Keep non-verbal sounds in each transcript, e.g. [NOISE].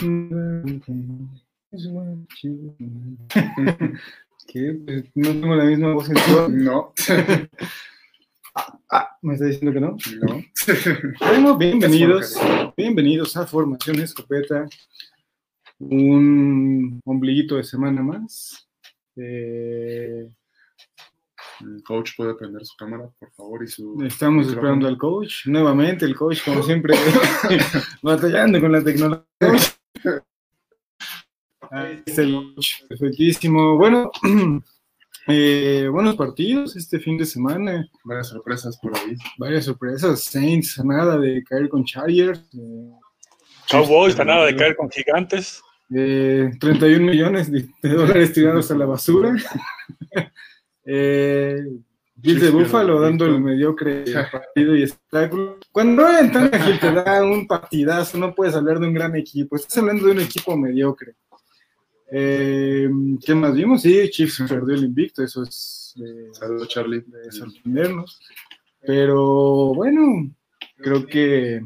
[LAUGHS] ¿Qué? Pues, no tengo la misma voz en todo. No, [LAUGHS] Ah, ¿me está diciendo que no? no. [LAUGHS] Bueno, bienvenidos, bienvenidos a Formación Escopeta, un ombliguito de semana más. Eh, El coach puede prender su cámara, por favor, y su. estamos micrófono. esperando al coach, nuevamente el coach, como siempre, batallando con la tecnología. Ahí está el coach, perfectísimo. Bueno, [CLEARS THROAT] eh, buenos partidos este fin de semana, Varias sorpresas por ahí. varias sorpresas, Saints, nada de caer con Chargers. eh, Cowboys, a nada de caer con gigantes. Eh, 31 millones de, de dólares tirados a la basura. [LAUGHS] eh, Bills de pierden dando el mediocre partido y espectáculo. Cuando Ryan Tannehill [LAUGHS] te da un partidazo, no puedes hablar de un gran equipo. Estás hablando de un equipo mediocre. Eh, ¿Qué más vimos? Sí, Chiefs perdió el invicto. Eso es eh, Saludos, Charlie. de sorprendernos. Pero bueno, creo que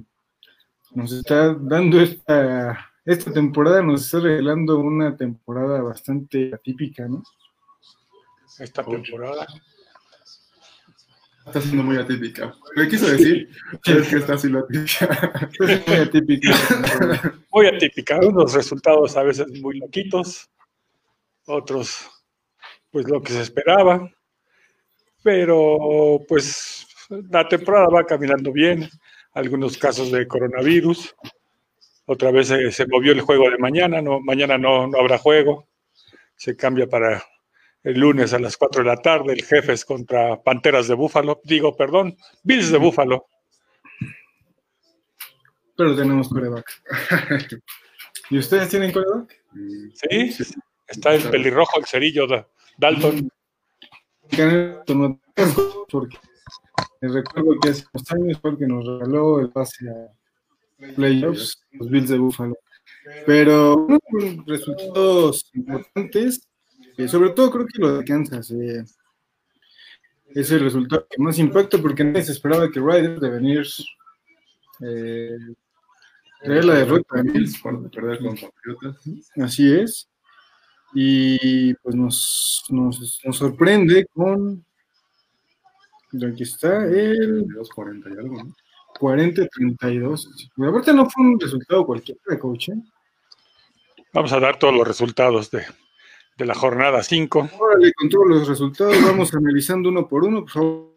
nos está dando esta, esta temporada, nos está revelando una temporada bastante atípica, ¿no? Esta temporada. Está siendo muy atípica. Me quiso decir es que está siendo atípica. Es muy atípica. Muy atípica. Unos resultados a veces muy loquitos, otros, pues lo que se esperaba. Pero, pues, la temporada va caminando bien. Algunos casos de coronavirus. Otra vez eh, se movió el juego de mañana. No, mañana no, no habrá juego. Se cambia para el lunes a las 4 de la tarde. El Jefes contra Panteras de Búfalo. Digo, perdón, Bills de Búfalo. Pero tenemos coreback. [LAUGHS] ¿Y ustedes tienen coreback? Mm, Sí, está el pelirrojo, el cerillo da- Dalton. Porque recuerdo que hace unos años porque nos regaló el pase a playoffs, los Bills de Buffalo. Pero resultados importantes, eh, sobre todo creo que lo de Kansas. eh, es el resultado que más impacta porque nadie se esperaba que Ryder de venir eh, traer la derrota. por perder con Patriotas. Así es. Y pues nos, nos, nos sorprende con. Aquí está el 22-40 y algo, ¿no? 40-32. Pero aparte no fue un resultado cualquiera, coach. ¿eh? Vamos a dar todos los resultados de, de la jornada 5. Órale, con todos los resultados, vamos analizando uno por uno, por favor.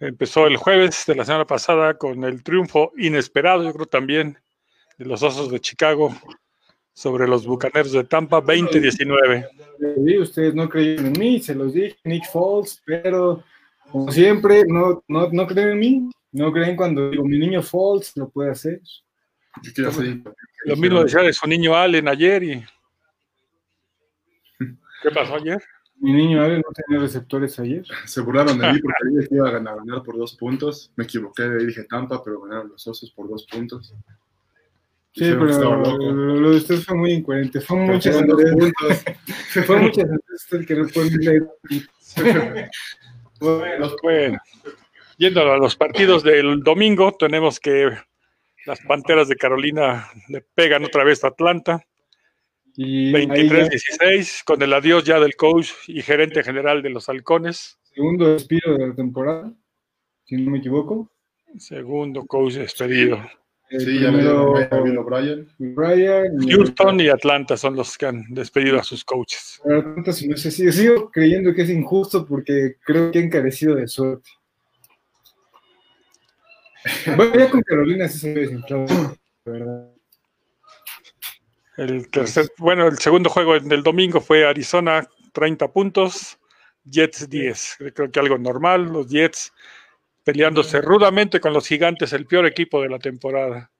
Empezó el jueves de la semana pasada con el triunfo inesperado, yo creo también, de los Osos de Chicago sobre los Bucaneros de Tampa, 20-19. Sí, ustedes no creyeron en mí, se los dije, Nick Foles, pero como siempre, no, no, no creen en mí. No creen cuando digo mi niño Foles lo puede hacer- Lo mismo decía de su niño Allen ayer y... ¿Qué pasó ayer? Mi niño Allen no tenía receptores ayer. [LAUGHS] Se burlaron de mí porque [LAUGHS] dije que iba a ganar, ganar por dos puntos. Me equivoqué, dije Tampa, pero ganaron los osos por dos puntos. Sí, pero lo lo de usted fue muy incoherente. Muchas fueron Andrés. puntos. [LAUGHS] Fue muchas Andrés que no pueden leer. Bueno, bueno. Yendo a los partidos del domingo, tenemos que las Panteras de Carolina le pegan otra vez a Atlanta, 23-16, con el adiós ya del coach y gerente general de los Halcones. segundo despido de la temporada, si no me equivoco. Segundo coach despedido. El Sí, ya me O'Brien. Houston y Atlanta son los que han despedido a sus coaches. Tanto si no sé si sigo creyendo que es injusto porque creo que ha encarecido de suerte. Bueno, ya con Carolina sí se ve desinflado, de verdad. El tercer, bueno, el segundo juego del domingo fue Arizona 30 puntos, Jets 10. Creo que algo normal, los Jets peleándose rudamente con los gigantes, el peor equipo de la temporada.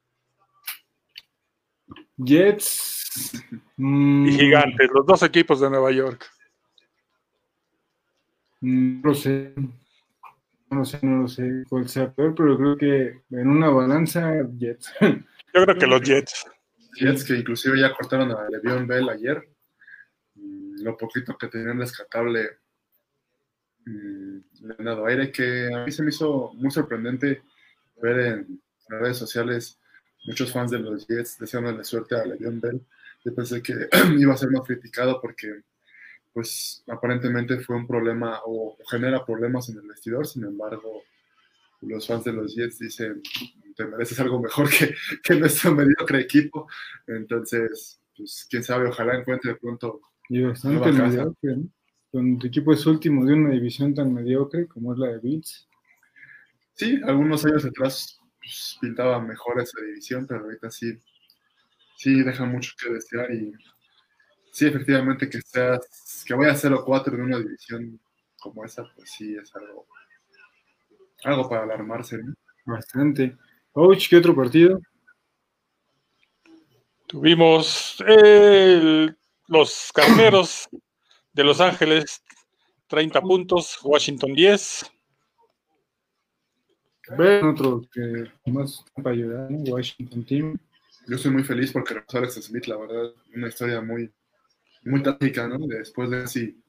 Jets. mm, Y gigantes, los dos equipos de Nueva York. No lo sé. No lo sé, no lo sé cuál sea peor, pero creo que en una balanza, Jets. Yo creo que los [LAUGHS] Jets. Jets que inclusive ya cortaron a Le'Veon Bell ayer. lo poquito que tenían rescatable mm, le han dado aire, que a mí se me hizo muy sorprendente ver en redes sociales muchos fans de los Jets deseándole suerte a Le'Veon Bell. Yo pensé que [CLEARS THROAT] iba a ser más criticado porque, pues, aparentemente fue un problema o genera problemas en el vestidor. Sin embargo, los fans de los Jets dicen, te mereces algo mejor que, que nuestro mediocre equipo. Entonces, pues, quién sabe, ojalá encuentre pronto. Y bastante mediocre, ¿no? Cuando tu equipo es último de una división tan mediocre como es la de Bills. Sí, algunos años atrás pues, pintaba mejor esa división, pero ahorita sí, sí deja mucho que desear y sí, efectivamente que seas, que vaya a 0-4 en una división como esa, pues sí es algo, algo para alarmarse, ¿no? Bastante. Coach, ¿qué otro partido? Tuvimos el- los carneros de Los Ángeles, 30 puntos, Washington 10. Ver otro que más para ayudar, ¿no? Washington Team. Yo estoy muy feliz porque regresó Alex Smith, la verdad, una historia muy, muy trágica, ¿no? Después de así,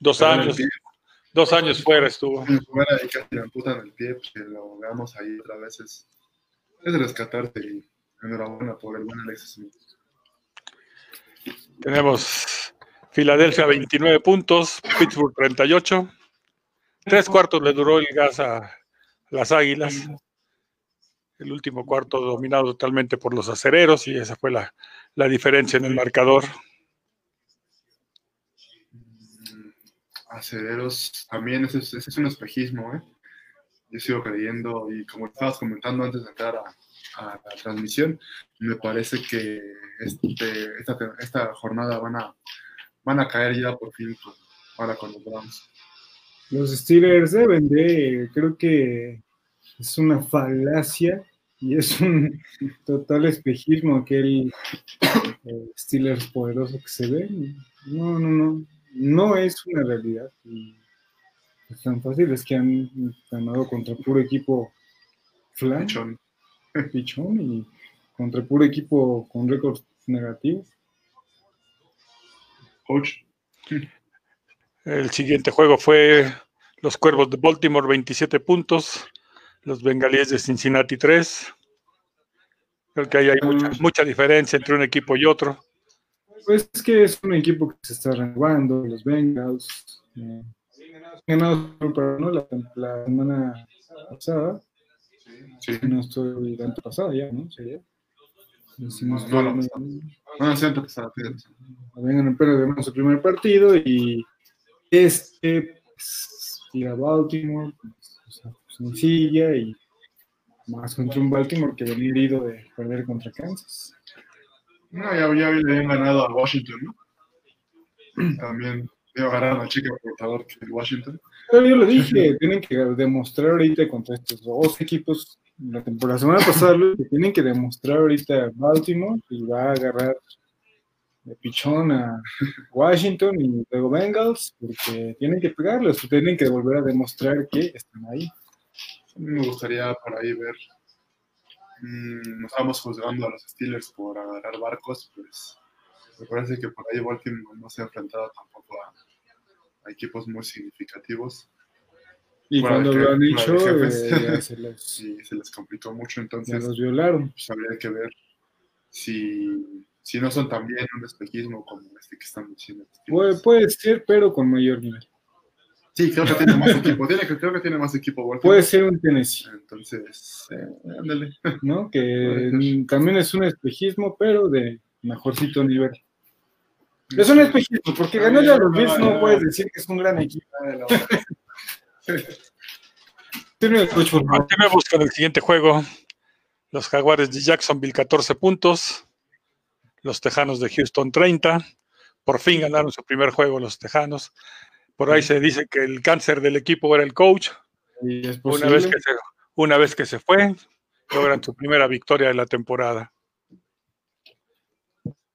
Dos años, pie, dos años fuera estuvo. fuera y casi le amputan el pie, pues que lo veamos ahí otra vez es, es rescatarte y enhorabuena por el buen Alex Smith. Tenemos Filadelfia 29 puntos, Pittsburgh 38. Tres cuartos le duró el gas a las Águilas. El último cuarto dominado totalmente por los acereros y esa fue la, la diferencia en el marcador. Acederos, también ese, es- un espejismo, ¿eh? Yo sigo creyendo, y como estabas comentando antes de entrar a, la transmisión, me parece que este, esta, esta jornada van a, van a caer ya por fin con, ahora con. Los Steelers deben de, creo que es una falacia y es un total espejismo aquel eh, Steelers poderoso que se ve. No, no, no, no es una realidad. Y es tan fácil, es que han ganado contra puro equipo flan, Pichón. [LAUGHS] pichón, y contra puro equipo con récords negativos. Coach, El siguiente juego fue los Cuervos de Baltimore 27 puntos, los Bengalíes de Cincinnati 3. Creo que ahí hay mucha, mucha diferencia entre un equipo y otro. Pues es que es un equipo que se está renovando, los Bengals. Eh, ganado pero no la, la semana pasada, sí. no estoy la pasada ya, ¿no? Sí, ya. Si no No, estoy- no, no. No, siento que está. Vengan en pero ganó su primer partido y este pues, ir a Baltimore, pues, o sea, sencilla y más contra un Baltimore que venía herido de perder contra Kansas. No, ya, ya le habían ganado a Washington, ¿no? [CLEARS THROAT] También iba a ganar a la chica portador que es Washington. Pero yo lo dije, tienen que demostrar ahorita contra estos dos equipos. La temporada la semana pasada lo que tienen que demostrar ahorita Baltimore y va a agarrar de pichón a Washington y luego Bengals, porque tienen que pegarlos, tienen que volver a demostrar que están ahí. A mí me gustaría por ahí ver. Mm, nos estamos juzgando a los Steelers por agarrar barcos, pues me parece que por ahí Baltimore no se ha enfrentado tampoco a, a equipos muy significativos Y cuando lo han hecho, eh, se [LAUGHS] los, y se les complicó mucho, entonces los violaron. pues, habría que ver si, si no son también un espejismo como este que están diciendo. Puede, puede ser, pero con mayor nivel. Sí, creo que tiene más equipo. Tiene creo que tiene más equipo Baltimore. Puede ser un Tennessee. Entonces, eh, ándale. ¿no? Que también es un espejismo, pero de mejorcito nivel. Es un espejismo, porque ganarle a los Bills no puedes decir que es un gran equipo. Tiene coach, por favor. Continuemos con el siguiente juego. Los Jaguares de Jacksonville 14 puntos. Los Tejanos de Houston 30. Por fin ganaron su primer juego los Tejanos. Por ahí se dice que el cáncer del equipo era el coach. Y es Una vez, que se, una vez que se fue, logran su primera victoria de la temporada.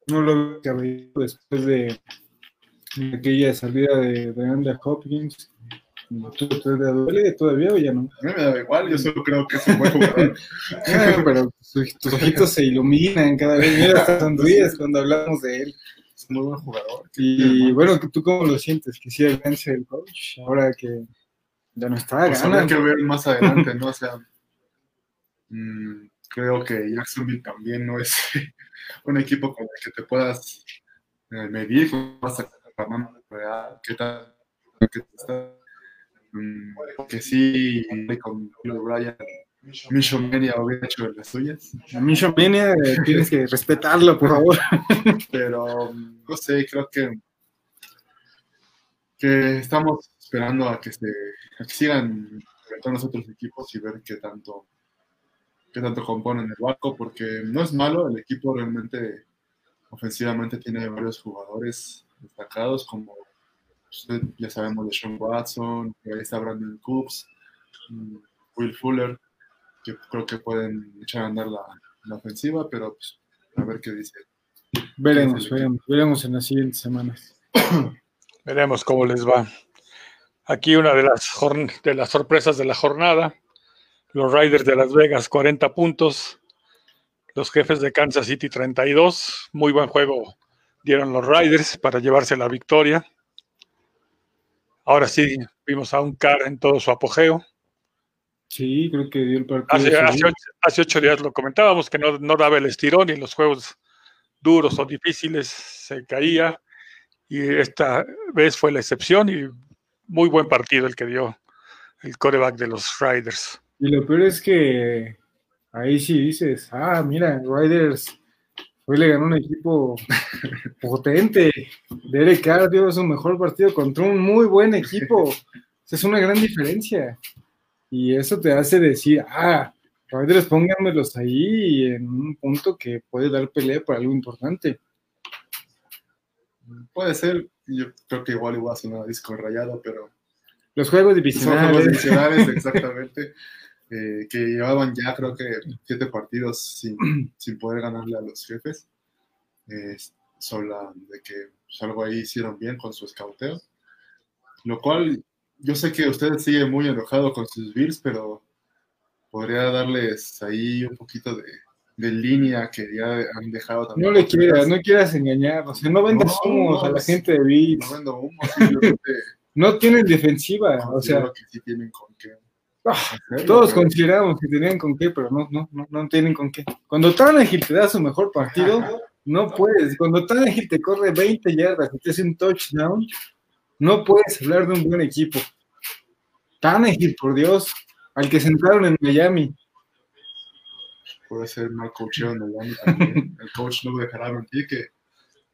No lo que después de, de aquella salida de, de Andrew Hopkins. ¿Tú te duele todavía o ya no? A mí me da igual, yo solo creo que es un buen jugador. [LAUGHS] Ah, pero tus, tus ojitos se iluminan cada vez. Mira, hasta sonríes cuando hablamos de él. Es muy buen jugador. Y bueno, ¿tú cómo lo sientes? Que sí avance el coach ahora que ya no está, Pues habrá que ver más adelante, ¿no? O sea, [LAUGHS] mm, creo que Jacksonville también no es [LAUGHS] un equipo con el que te puedas eh, medir, que vas a sacar la mano real, qué tal, qué está. Mm, que sí, con Bill O'Brien, Mission Mania hubiera hecho de las suyas, A mí, Shomenia, eh, tienes que respetarlo, por favor. [LAUGHS] pero no sé, creo que, que estamos esperando a que, se, a que sigan los otros equipos y ver qué tanto, qué tanto componen el barco, porque no es malo, el equipo realmente ofensivamente tiene varios jugadores destacados, como usted ya sabemos de Sean Watson, ahí está Brandon Cooks, mm, Will Fuller, que creo que pueden echar a andar la, la ofensiva, pero pues, a ver qué dice. Veremos, veremos, veremos en las siguientes semanas. [COUGHS] Veremos cómo les va. Aquí una de las, de las sorpresas de la jornada. Los Riders de Las Vegas, 40 puntos. Los jefes de Kansas City, 32. Muy buen juego dieron los Riders para llevarse la victoria. Ahora sí, vimos a un Carr en todo su apogeo. Sí, creo que dio el partido. Hace, ocho, hace ocho días lo comentábamos, que no, no daba el estirón y en los juegos duros o difíciles se caía. Y esta vez fue la excepción y muy buen partido el que dio el coreback de los Riders. Y lo peor es que ahí sí dices, ah, mira, Riders hoy le ganó un equipo [LAUGHS] potente. Derek Carr dio su mejor partido contra un muy buen equipo. Esa es una gran diferencia. Y eso te hace decir, ah, Riders pónganmelos ahí en un punto que puede dar pelea para algo importante. Puede ser, yo creo que igual igual a sonar disco rayado, pero Los juegos son juegos divisionales. divisionales, [LAUGHS] exactamente, eh, que llevaban ya creo que siete partidos sin, [CLEARS THROAT] sin poder ganarle a los jefes. Eh, habla de que pues, algo ahí hicieron bien con su escauteo, lo cual yo sé que usted sigue muy enojado con sus Bills, pero podría darles ahí un poquito de, de línea que ya han dejado también. No le quieras, no quieras engañar. O sea, no vendas No, humos no, a la gente de Bills. No vendo humo, simplemente [LAUGHS] No tienen defensiva. O sea, que sí tienen con qué ah, hacerlo, todos pero- consideramos que tenían con qué, pero no, no, no, no tienen con qué. Cuando Tannehill te da su mejor partido, no puedes. Cuando Tannehill te corre 20 yardas y te hace un touchdown, no puedes hablar de un buen equipo. Tannehill, por Dios, al que sentaron en Miami. puede ser mal coacheo en Miami también. [LAUGHS] El coach no dejará mentir que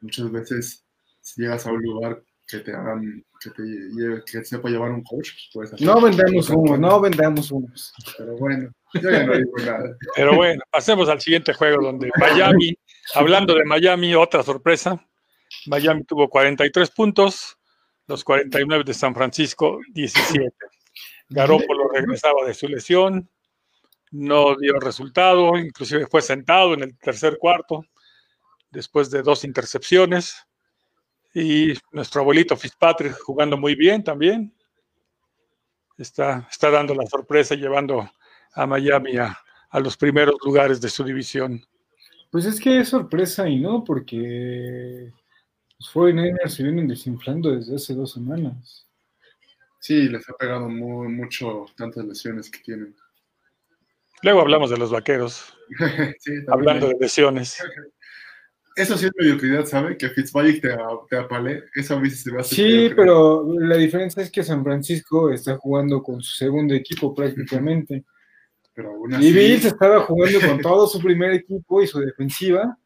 muchas veces si llegas a un lugar que te hagan, que te lleve, que sepa llevar un coach, puedes hacer No vendamos cosas humos, no vendamos humos. Pero bueno, yo ya no digo nada. Pero bueno, pasemos al siguiente juego donde [LAUGHS] Miami, hablando de Miami, otra sorpresa. Miami tuvo 43 puntos, los 49 de San Francisco 17. [LAUGHS] Garoppolo regresaba de su lesión, no dio resultado, inclusive fue sentado en el tercer cuarto después de dos intercepciones. Y nuestro abuelito Fitzpatrick jugando muy bien también. Está, está dando la sorpresa y llevando a Miami a, a los primeros lugares de su división. Pues es que es sorpresa y no, porque los 49ers se vienen desinflando desde hace dos semanas. Sí, les ha pegado muy, mucho tantas lesiones que tienen. Luego hablamos de los vaqueros, [LAUGHS] sí, hablando de lesiones. [LAUGHS] Eso sí es mediocridad, ¿sabe? Que Fitzmagic te, te apale. Eso a mí se me hace Sí, mediocre. pero la diferencia es que San Francisco está jugando con su segundo equipo prácticamente. [LAUGHS] Pero aún Y así, Bills estaba jugando con todo su primer equipo y su defensiva,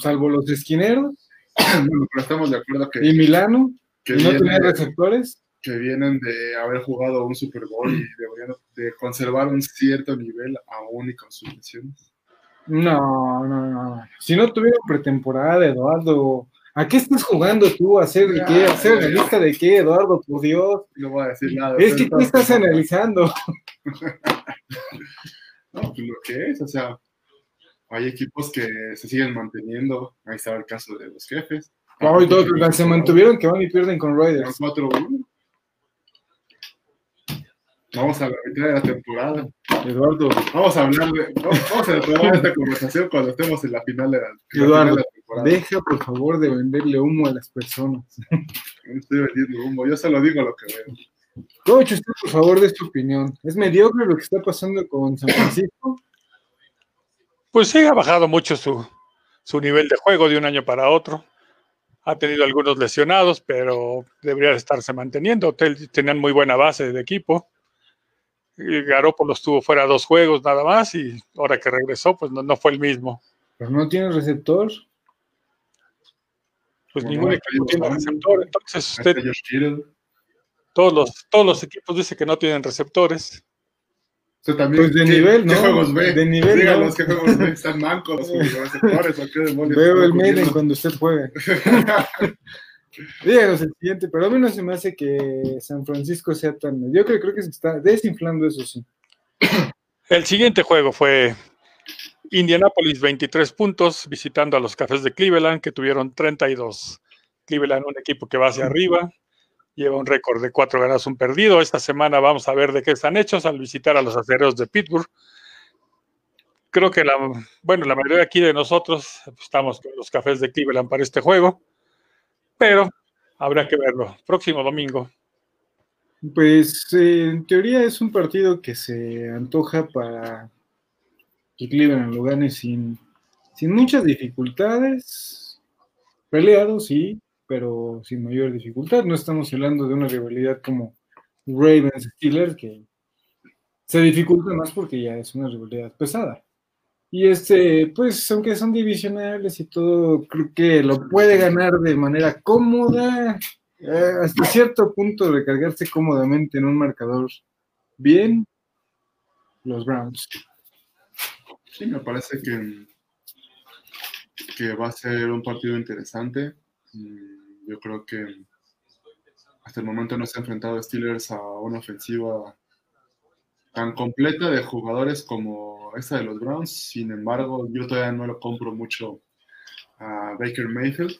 salvo los esquineros bueno, pero estamos de acuerdo que, y Milano, que y no viene- tenía receptores. que vienen de haber jugado un Super Bowl y deberían de conservar un cierto nivel aún y con sus lesiones. No, no, no. Si no tuvieron pretemporada, Eduardo, ¿a qué estás jugando tú? ¿A hacer de qué? ¿A hacer la lista de qué, Eduardo? Por Dios. No voy a decir nada. Es que ¿qué estás analizando? [LAUGHS] No, pues lo que es, o sea, hay equipos que se siguen manteniendo. Ahí estaba el caso de los jefes. Todos se mantuvieron que van y pierden con Raiders. 4-1. Vamos a la mitad de la temporada. Eduardo, Vamos a hablar de. Vamos a retomar esta conversación cuando estemos en la final de la, Eduardo. final de la temporada. Deja, por favor, de venderle humo a las personas. No estoy vendiendo humo, yo solo digo lo que veo. Coach, usted, por favor, de su opinión. ¿Es mediocre lo que está pasando con San Francisco? Pues sí, ha bajado mucho su, su nivel de juego de un año para otro. Ha tenido algunos lesionados, pero debería estarse manteniendo. Tenían muy buena base de equipo. Y Garoppolo estuvo fuera dos juegos nada más y ahora que regresó, pues no, no fue el mismo. Pero no tiene receptor. Pues Bueno, ningún equipo tiene receptor. Entonces, usted, todos los, todos los equipos dicen que no tienen receptores. También. Pues de ¿qué- nivel, ¿Qué ¿no? juegos ve? De nivel, Díganos ¿no? qué juegos ve. ¿Están mancos sus receptores o qué demonios? Veo el Maiden ocurriendo? cuando usted juega. [LAUGHS] Díganos el siguiente, pero a mí no se me hace que San Francisco sea tan mediocre. Creo que se está desinflando, eso sí. El siguiente juego fue Indianapolis 23 puntos visitando a los Cafés de Cleveland que tuvieron 32. Cleveland, un equipo que va hacia arriba, lleva un récord de cuatro ganados, un perdido. Esta semana vamos a ver de qué están hechos al visitar a los acereros de Pittsburgh. Creo que la, bueno, la mayoría aquí de nosotros estamos con los Cafés de Cleveland para este juego, pero habrá que verlo. Próximo domingo. Pues eh, en teoría es un partido que se antoja para que Cleveland lo gane sin, sin muchas dificultades. Peleado, sí, pero sin mayor dificultad. No estamos hablando de una rivalidad como Ravens Steelers, que se dificulta más porque ya es una rivalidad pesada. Y este, pues, aunque son divisionales y todo, creo que lo puede ganar de manera cómoda, eh, hasta cierto punto recargarse cómodamente en un marcador bien los Browns. Sí, me parece que, que va a ser un partido interesante. Mm, Yo creo que hasta el momento no se ha enfrentado Steelers a una ofensiva tan completa de jugadores como esta de los Browns. Sin embargo, yo todavía no lo compro mucho a Baker Mayfield.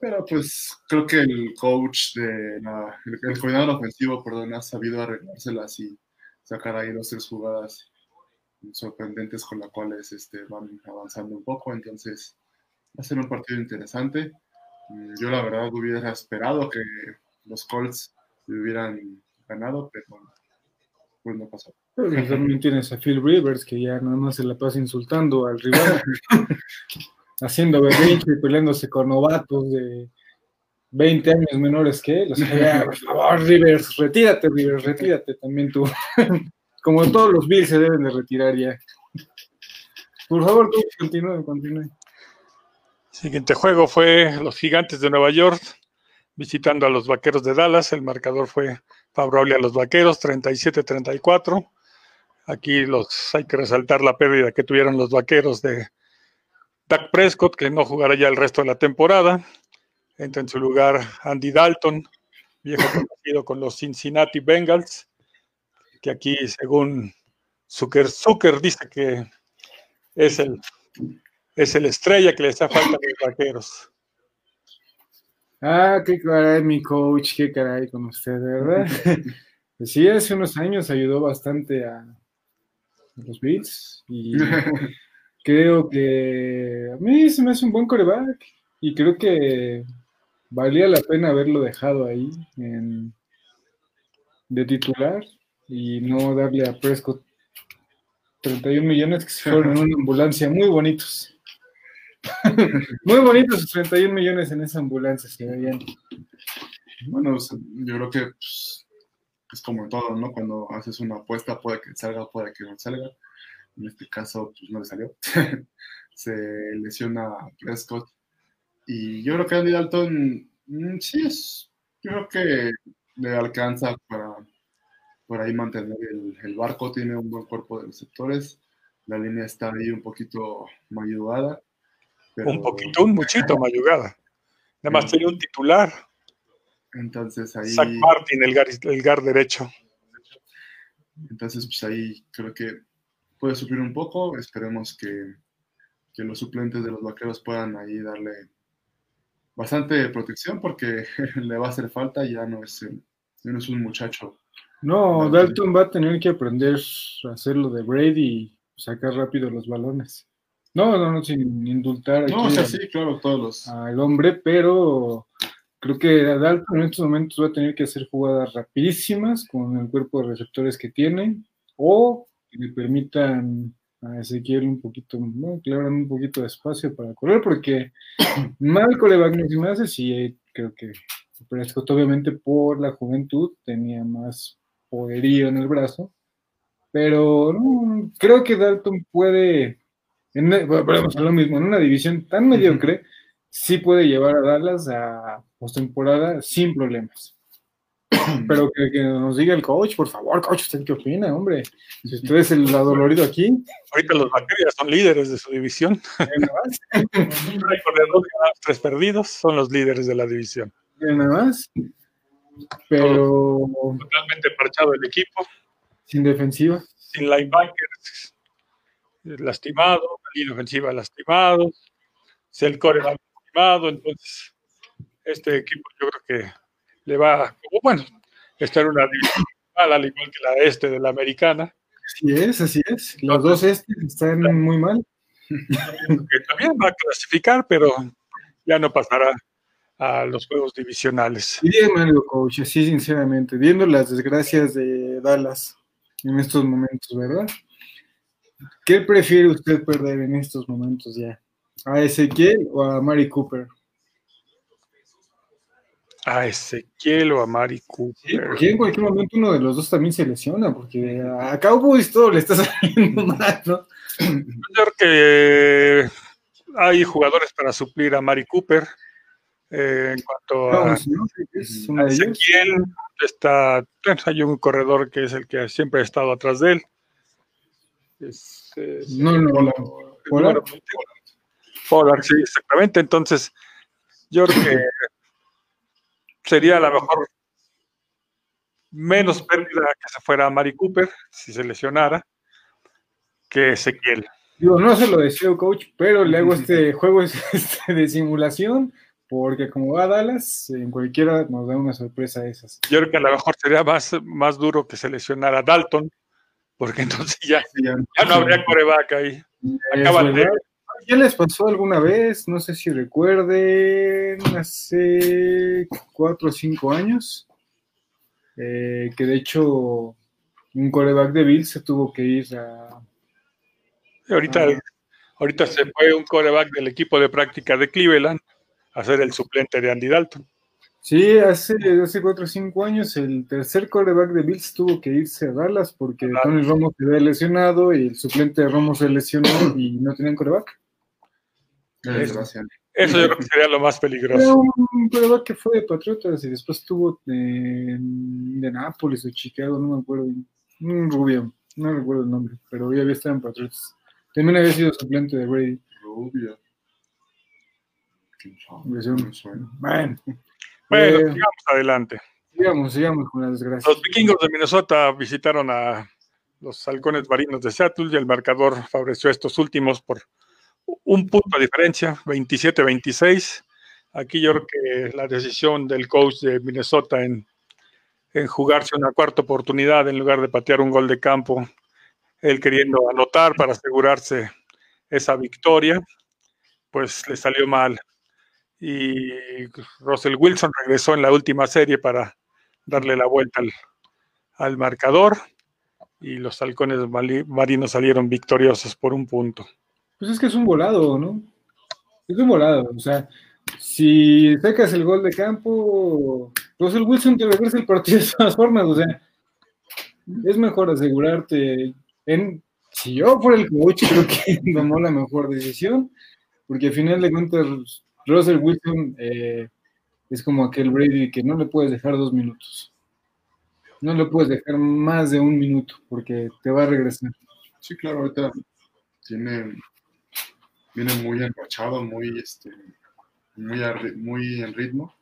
Pero pues creo que el coach de la- el, el coordinador ofensivo, perdón, ha sabido arreglárselas y sacar ahí dos tres jugadas sorprendentes con las cuales este, van avanzando un poco. Entonces, va a ser un partido interesante. Mm, Yo, la verdad, hubiera esperado que los Colts hubieran ganado, pero pues no pasó. Pero pues también tienes a Phil Rivers, que ya nada más se la pasa insultando al rival, [LAUGHS] haciendo berrinche y peleándose con novatos de 20 años menores que él. O sea, ya, por favor, Rivers, retírate, Rivers, retírate también tú. [LAUGHS] Como todos los Bills se deben de retirar ya. Por favor, tú, continúe, continúe. Siguiente juego fue los Gigantes de Nueva York visitando a los Vaqueros de Dallas. El marcador fue favorable a los Vaqueros, 37-34. Aquí los, hay que resaltar la pérdida que tuvieron los Vaqueros de Dak Prescott, que no jugará ya el resto de la temporada. Entra en su lugar Andy Dalton, viejo conocido con los Cincinnati Bengals, que aquí, según Zucker, Zucker dice que es el es el estrella que le hace falta a los vaqueros. Ah, qué caray, mi coach, qué caray con usted, ¿verdad? Pues [LAUGHS] sí, hace unos años ayudó bastante a los Bills y [LAUGHS] creo que a mí se me hace un buen coreback y creo que valía la pena haberlo dejado ahí en- de titular y no darle a Prescott 31 millones que se fueron en [LAUGHS] una ambulancia muy bonitos. Muy bonitos sus 31 millones en esa ambulancia, se veían. Bueno, pues, yo creo que pues, es como todo, ¿no? Cuando haces una apuesta, puede que salga, puede que no salga. En este caso, pues no le salió. [LAUGHS] Se lesiona Prescott. Y yo creo que Andy Dalton, mm, sí, es, yo creo que le alcanza para por ahí mantener el, el barco. Tiene un buen cuerpo de receptores. La línea está ahí un poquito mayugada. Pero- Un poquito, un muchito, [LAUGHS] mayugada. Nada más tiene un titular, Entonces ahí. Zach Martin, el gar, el gar derecho. Entonces, pues ahí creo que puede sufrir un poco. Esperemos que, que los suplentes de los vaqueros puedan ahí darle bastante protección porque [LAUGHS] le va a hacer falta. Ya no es, el- ya no es un muchacho. No, Dalton va a tener que aprender a hacer lo de Brady y sacar rápido los balones. No, no, no, sin indultar No, o sea, al- sí, claro, todos los. al hombre, pero creo que Dalton en estos momentos va a tener que hacer jugadas rapidísimas con el cuerpo de receptores que tiene o que le permitan a Ezequiel un poquito, ¿no? que le abran un poquito de espacio para correr, porque [COUGHS] mal coreback no se me hace, sí, eh, creo que Prescott obviamente por la juventud tenía más poderío en el brazo, pero no, creo que Dalton puede, en, volvemos a lo mismo, en una división tan mediocre, sí puede llevar a Dallas a postemporada sin problemas. [CLEARS THROAT] Pero que, que nos diga el coach, por favor, coach, ¿usted qué opina, hombre? Si usted es el [LAUGHS] adolorido aquí, Ahorita los Vaqueros son líderes de su división. miren nada más, [LAUGHS] Un récord de dos ganados, tres perdidos, son los líderes de la división. nada más. Pero Totalmente parchado el equipo, sin defensiva. sin linebackers lastimado, la línea ofensiva lastimado, el core lastimado, entonces este equipo yo creo que le va, como, bueno, está en una división mal, al igual que la este de la americana, Así es, así es. Los dos estos están muy mal. que también va a clasificar, pero ya no pasará a los juegos divisionales. Dígame algo, coach, así sinceramente, viendo las desgracias de Dallas en estos momentos, ¿verdad? ¿Qué prefiere usted perder en estos momentos ya? ¿A Ezequiel o a Mari Cooper? A Ezequiel o a Mari Sí, Cooper. porque en cualquier momento uno de los dos también se lesiona, porque a Cowboys todo le está [LAUGHS] saliendo mal, ¿no? Yo creo que hay jugadores para suplir a Mari Cooper. Eh, en cuanto a, a. Ezequiel, está, hay un corredor que es el que siempre ha estado atrás de él. Es, eh, No, no, no. Pollard. Pollard, sí, exactamente. Entonces, yo creo que sería a lo mejor menos pérdida que se fuera Mari Cooper si se lesionara que Ezequiel. Digo, no se lo deseo, coach, pero le hago este juego [LAUGHS] este de simulación, porque como va Dallas, en cualquiera nos da una sorpresa de esas. Yo creo que a lo mejor sería más, más duro que se lesionara Dalton, porque [LAUGHS] entonces ya, ya- no habría coreback ahí. Acaban de-. Ya les pasó alguna vez, no sé si recuerden, hace cuatro o cinco años, eh, que de hecho un coreback de Bill se tuvo que ir a... Ahorita, Ah. ahorita se fue un coreback del equipo de práctica de Cleveland a ser el suplente de Andy Dalton. Sí, hace, hace cuatro o cinco años el tercer coreback de Bills tuvo que irse a Dallas porque Dallas. Tony Romo se había lesionado y el suplente de Romo se lesionó y no tenían desgracia. Eso yo creo que sería lo más Era peligroso. un coreback que fue de Patriotas y después estuvo de, de Nápoles o Chicago, no me acuerdo. Un rubio, no recuerdo el nombre, pero ya había estado en Patriotas. También había sido suplente de Brady. Rubio. Bueno, Bueno, eh, sigamos adelante. sigamos, sigamos con las desgracias. Los vikingos de Minnesota visitaron a los halcones marinos de Seattle y el marcador favoreció a estos últimos por un punto de diferencia, 27-26. Aquí yo creo que la decisión del coach de Minnesota en, en jugarse una cuarta oportunidad en lugar de patear un gol de campo, él queriendo anotar para asegurarse esa victoria, pues le salió mal. Y Russell Wilson regresó en la última serie para darle la vuelta al, al marcador y los halcones marinos salieron victoriosos por un punto. Pues es que es un volado, ¿no? Es un volado. O sea, si sacas el gol de campo, Russell Wilson te regresa el partido de todas formas. O sea, es mejor asegurarte. En, si yo fuera el coach, creo que [LAUGHS] tomó la mejor decisión, porque al final de cuentas, Russell Wilson eh, es como aquel Brady que no le puedes dejar dos minutos. No le puedes dejar más de un minuto, porque te va a regresar. Sí, claro, ahorita tiene, viene muy enrachado, muy, este, muy en ritmo,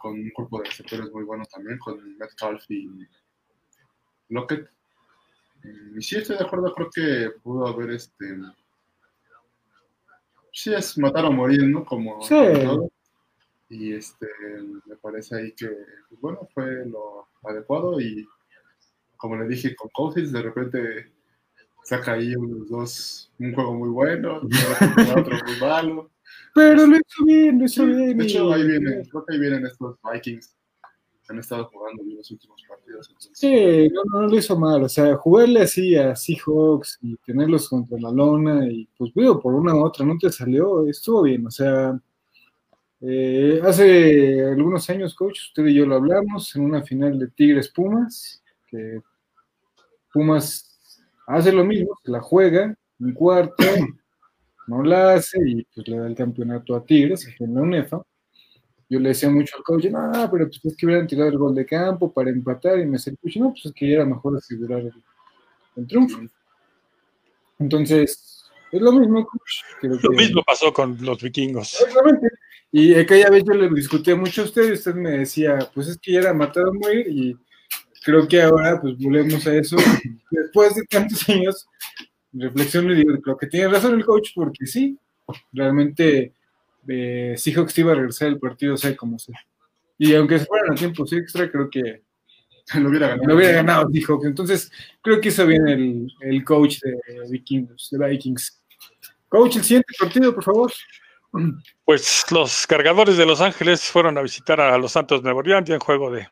con un cuerpo de receptores muy bueno también, con Metcalf y Lockett. Y sí, estoy de acuerdo, creo que pudo haber, este, sí, es matar o morir, ¿no? Como Sí. como todo. Y este, me parece ahí que, pues, bueno, fue lo adecuado y como le dije con Cousins, de repente saca ahí unos dos, un juego muy bueno, [LAUGHS] otro muy malo. Pero lo hizo bien, lo hizo bien. De hecho, ahí vienen, creo que ahí vienen estos Vikings han estado jugando los últimos partidos. Sí, no, no, lo hizo mal. O sea, jugarle así a Seahawks y tenerlos contra la lona y pues veo por una u otra no te salió, estuvo bien. O sea, eh, hace algunos años, coach, usted y yo lo hablamos en una final de Tigres Pumas, que Pumas hace lo mismo, se la juega, un cuarto, no la hace y pues le da el campeonato a Tigres en la UNEFA yo le decía mucho al coach, no, pero pues es que hubieran tirado el gol de campo para empatar y me decía, pues no, pues es que era mejor asegurar el, triunfo. Entonces, es lo mismo, coach. lo mismo pasó con los vikingos. Exactamente. Y aquella vez yo le discutí mucho a usted y usted me decía, pues es que ya era matar o morir y creo que ahora pues volvemos a eso. Después de tantos años, reflexiono y digo, creo que tiene razón el coach porque sí, realmente eh, Seahawks iba a regresar el partido, sea como sea. Y aunque se fueran a tiempos extra, creo que lo hubiera ganado. Lo hubiera ganado Seahawks. Entonces, creo que hizo bien el, el coach de Vikings, de Vikings. Coach, el siguiente partido, por favor. Pues los cargadores de Los Ángeles fueron a visitar a los Santos de Nueva Orleans en juego de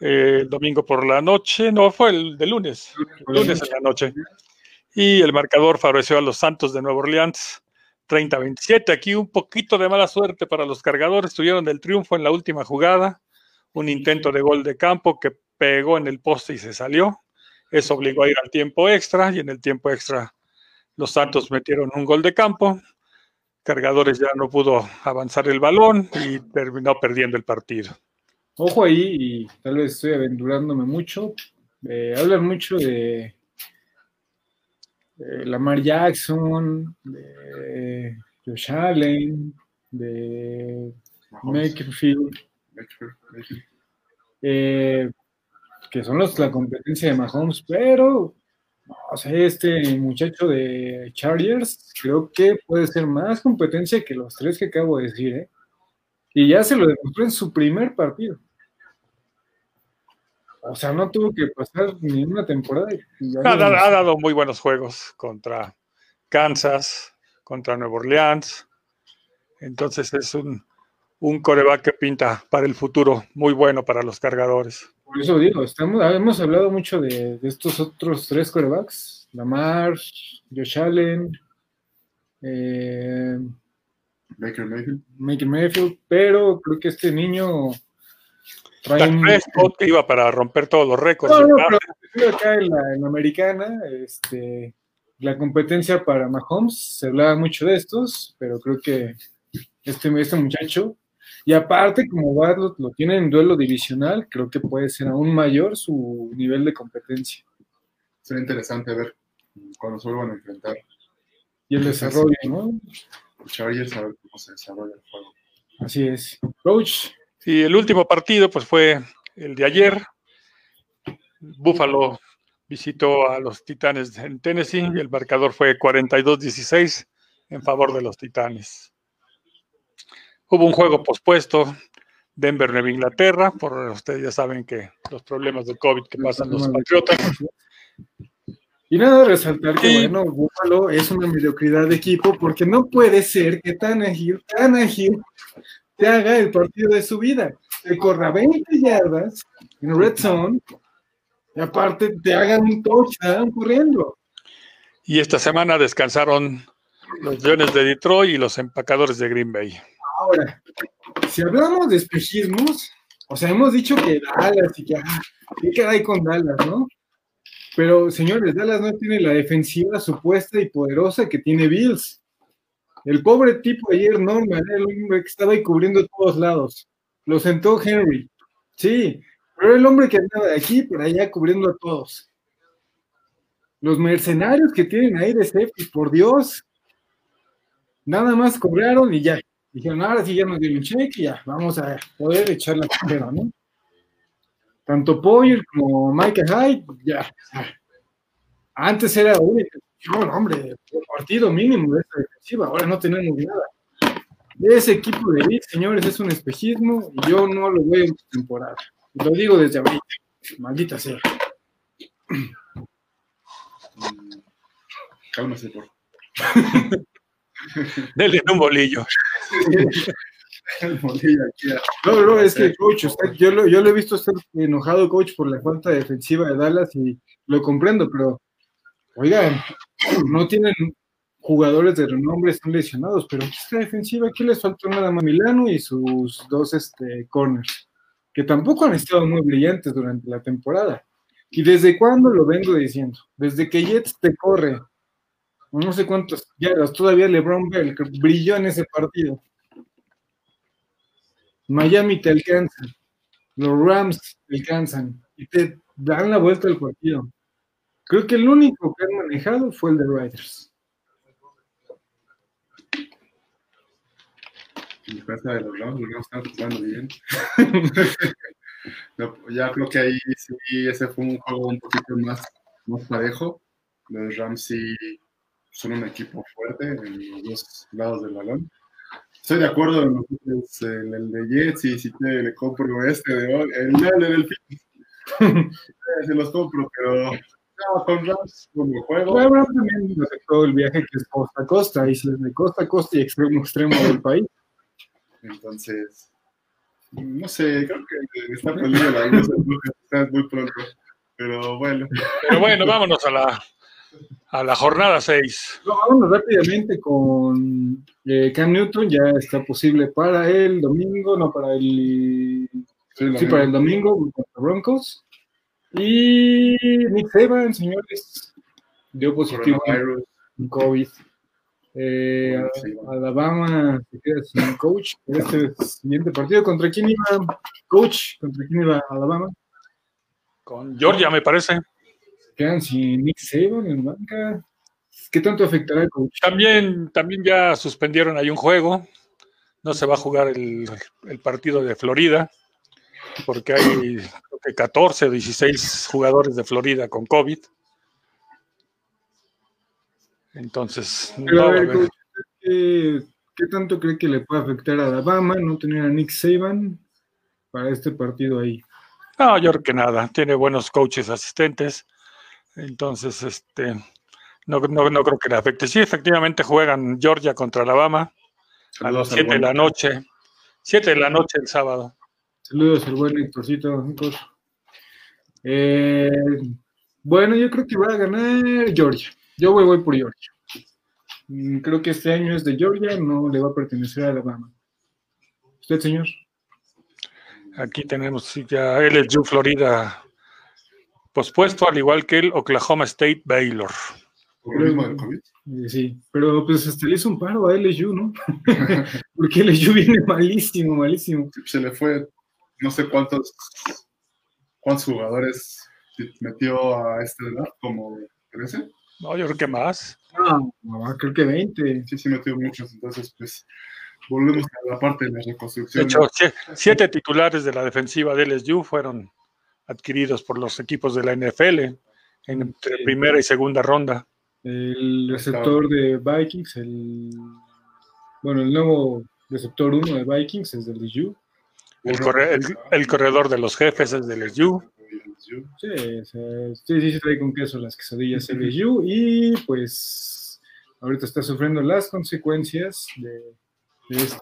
eh, el domingo por la noche, no, fue el de lunes, lunes en la noche. Y el marcador favoreció a los Santos de Nueva Orleans 30-27. Aquí un poquito de mala suerte para los cargadores. Tuvieron el triunfo en la última jugada. Un intento de gol de campo que pegó en el poste y se salió. Eso obligó a ir al tiempo extra y en el tiempo extra los Santos metieron un gol de campo. Cargadores ya no pudo avanzar el balón y terminó perdiendo el partido. Ojo ahí, y tal vez estoy aventurándome mucho. Eh, hablan mucho de de Lamar Jackson, de Josh Allen, de Makerfield, eh, que son los, la competencia de Mahomes, pero o sea, este muchacho de Chargers creo que puede ser más competencia que los tres que acabo de decir, ¿eh? Y ya se lo demostró en su primer partido. O sea, no tuvo que pasar ni una temporada. Ha, ha, dado muy buenos juegos contra Kansas, contra Nueva Orleans. Entonces es un, un coreback que pinta para el futuro muy bueno para los cargadores. Por eso digo, estamos, hemos hablado mucho de, estos otros tres corebacks, Lamar, Josh Allen, eh, Mayfield. Maker Mayfield, pero creo que este niño que iba para romper todos los récords. acá en la, americana, este, la competencia para Mahomes, se hablaba mucho de estos, pero creo que este, este muchacho, y aparte, como va, lo, tiene en duelo divisional, creo que puede ser aún mayor su nivel de competencia. Será interesante ver cuando se vuelvan a enfrentar. Y el desarrollo, ¿no? Chargers, a ver cómo se desarrolla el juego. Así es. Coach, y el último partido, pues fue el de ayer. Buffalo visitó a los Titanes en Tennessee y el marcador fue 42-16 en favor de los Titanes. Hubo un juego pospuesto, Denver Nueva Inglaterra, por ustedes ya saben que los problemas de COVID que pasan los Patriotas. Y nada, resaltar que, bueno, Buffalo es una mediocridad de equipo porque no puede ser que tan ágil, te haga el partido de su vida. Te corra 20 yardas en red zone y aparte te hagan un touchdown corriendo. Y esta semana descansaron los Leones de Detroit y los empacadores de Green Bay. Ahora, si hablamos de espejismos, o sea, hemos dicho que Dallas y que, ah, ¿qué hay con Dallas, no? Pero, señores, Dallas no tiene la defensiva supuesta y poderosa que tiene Bills. El pobre tipo ayer, Norman, el hombre que estaba ahí cubriendo todos lados. Lo sentó Henry. Sí, pero el hombre que andaba de aquí por allá cubriendo a todos. Los mercenarios que tienen ahí de safety, por Dios. Nada más cobraron y ya. Dijeron, ahora sí ya nos dieron cheque y ya, vamos a poder echar la carrera, ¿no? Tanto Poyer como Michael Hyde, ya. Antes era único no, hombre, partido mínimo de esta defensiva, ahora no tenemos nada. Ese equipo de elite, señores, es un espejismo y yo no lo veo en temporada. Lo digo desde ahorita, maldita sea. Mm, Cálmase, por [LAUGHS] Denle un bolillo. el bolillo aquí. a- No, no, es que, coach, usted- yo, lo, yo lo he visto estar enojado, coach, por la falta defensiva de Dallas y lo comprendo, pero, oigan, [CLEARS THROAT] no tienen jugadores de renombre, están lesionados, pero esta defensiva, aquí les faltó nada más Milano y sus dos este, corners, que tampoco han estado muy brillantes durante la temporada. ¿Y desde cuándo lo vengo diciendo? Desde que Jets te corre, no sé cuántos yardas, todavía LeBron Bell brilló en ese partido. Miami te alcanza, los Rams te alcanzan y te dan la vuelta al partido. Creo que el único que han manejado fue el de Riders. En defensa de los Rams, los Rams están jugando bien. [LAUGHS] Ya creo que ahí sí, ese fue un juego un poquito más, más parejo. Los Rams sí son un equipo fuerte en los dos lados del balón. Estoy de acuerdo en nosotros, el, el de Jets y si te le compro este de hoy, el el del fin. [LAUGHS] Se los compro, pero no, con Rams como juego. También nos afectó el viaje que es costa a costa, y si es de costa a costa y extremo a extremo del país. Entonces, no sé, creo que está perdido la luz, está muy pronto. Pero bueno, Pero bueno, vámonos a la, a la jornada 6. No, vámonos rápidamente con eh, Cam Newton, ya está posible para el domingo, no para el Sí, para el domingo contra Broncos. Y Nick Saban, señores, dio positivo en COVID. Eh. Alabama se queda sin coach en este siguiente partido. ¿Contra quién iba coach? ¿Contra quién iba Alabama? Con Georgia, me parece. Se quedan sin Nick Saban en banca. ¿Qué tanto afectará al coach? También, también ya suspendieron ahí un juego. No se va a jugar el, el partido de Florida, porque hay creo que 14 o 16 jugadores de Florida con COVID. Entonces, Pero no a va a ver, haber- coach, ¿qué, qué tanto cree que le puede afectar a Alabama no tener a Nick Saban para este partido ahí? No, yo creo que nada. Tiene buenos coaches asistentes. Entonces, este, no, no, no creo que le afecte. Sí, efectivamente juegan Georgia contra Alabama a las Saludos al 7 de la noche. 7 de la noche el sábado. Saludos al buen Héctorcito. Héctor. Eh, bueno, yo creo que va a ganar Georgia. Yo voy, voy por Georgia. Mm, Creo que este año es de Georgia, no le va a pertenecer a Alabama. ¿Usted, señor? Aquí tenemos sí, ya LSU Florida pospuesto, al igual que el Oklahoma State Baylor. por lo mismo del COVID. Eh, sí, pero pues hasta le hizo un paro a LSU, ¿no? [LAUGHS] Porque LSU viene malísimo, malísimo. Se le fue, no sé cuántos, cuántos jugadores metió a este draft, como 13. No, yo creo que más. No, no, creo que 20. Sí, sí metió muchos. Entonces, pues, volvemos a la parte de la De reconstrucción. hecho, sie- siete titulares de la defensiva de LSU fueron adquiridos por los equipos de la NFL en entre Sí. primera y segunda ronda. El receptor de Vikings, el bueno, el nuevo receptor 1 de Vikings es del LSU. El, corre- el- el corredor de los jefes es de LSU. Sí, o sea, sí, sí, se trae con queso las quesadillas LSU y pues ahorita está sufriendo las consecuencias de, de esto.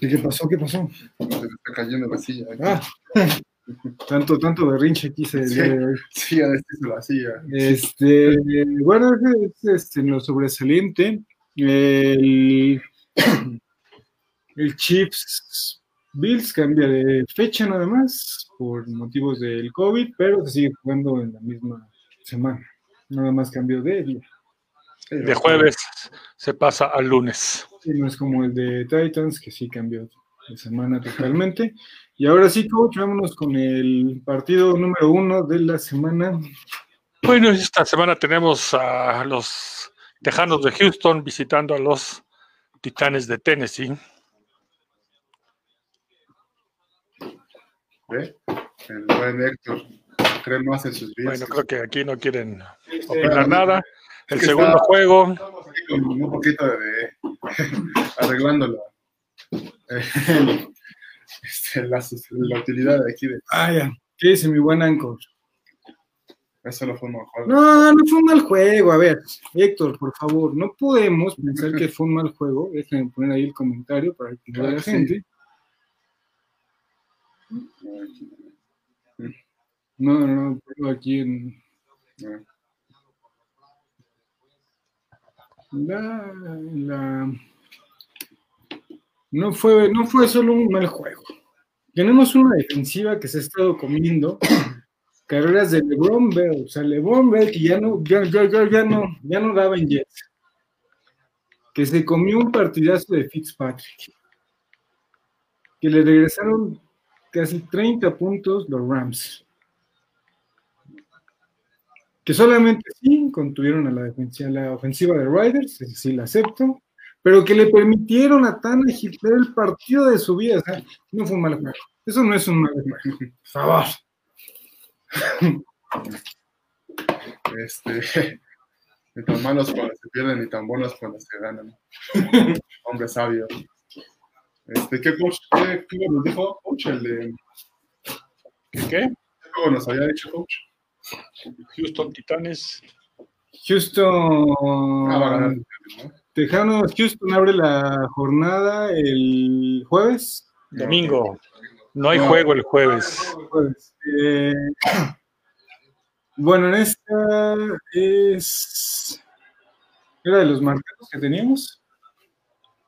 ¿Y qué pasó? ¿Qué pasó? Se le está cayendo la silla. Ah, [LAUGHS] tanto, tanto berrinche aquí se Sí. Sí, a vestirse la silla. Este, bueno, es, es, este, en lo sobresaliente, el, el Chiefs Bills cambia de fecha nada más por motivos del COVID, pero se sigue jugando en la misma semana. Nada más cambió de día. De jueves se pasa al lunes. Sí, no es como el de Titans, que sí cambió de semana totalmente. Y ahora sí, coach, vámonos con el partido número uno de la semana. Bueno, esta semana tenemos a los Tejanos de Houston visitando a los Titanes de Tennessee. ¿Ve? El buen Héctor cree más en sus vidas. Bueno, creo que aquí no quieren opinar nada. El que segundo está- juego, Estamos aquí con un poquito de [LAUGHS] arreglándolo. [LAUGHS] Este, la, la utilidad de aquí de Ah, ya. ¿Qué dice mi buen Anchor? Eso no fue un mal juego. No, no fue un mal juego. A ver, Héctor, por favor, no podemos pensar que fue un mal juego. Déjenme poner ahí el comentario para que lo vea la Sí. No, no, no, aquí en la, la- No fue, no fue solo un mal juego. Tenemos una defensiva que se ha estado comiendo [COUGHS] carreras de LeBron Bell. O sea, LeBron Bell que ya no, ya, ya, ya no, ya no daba en Jets. Que se comió un partidazo de Fitzpatrick. Que le regresaron casi 30 puntos los Rams. Que solamente sí contuvieron a la, defensiva, la ofensiva de Riders, ese sí la acepto, pero que le permitieron a Tannehill tener el partido de su vida. O sea, no fue un mal juego. Eso no es un mal juego. Por favor. [LAUGHS] Este, ni tan malos cuando se pierden, ni tan buenos cuando se ganan. [LAUGHS] Hombre sabio. Este, ¿qué coach, qué, qué nos dijo coach? El de, ¿Qué? ¿Qué juego nos había dicho coach? Houston Titanes. Houston. Ah, va a ganar. ¿no? Tejanos, Houston abre la jornada el jueves. Domingo. No hay No. juego el jueves. Jueves. Eh, bueno, en esta es. ¿Era de los marcados que teníamos?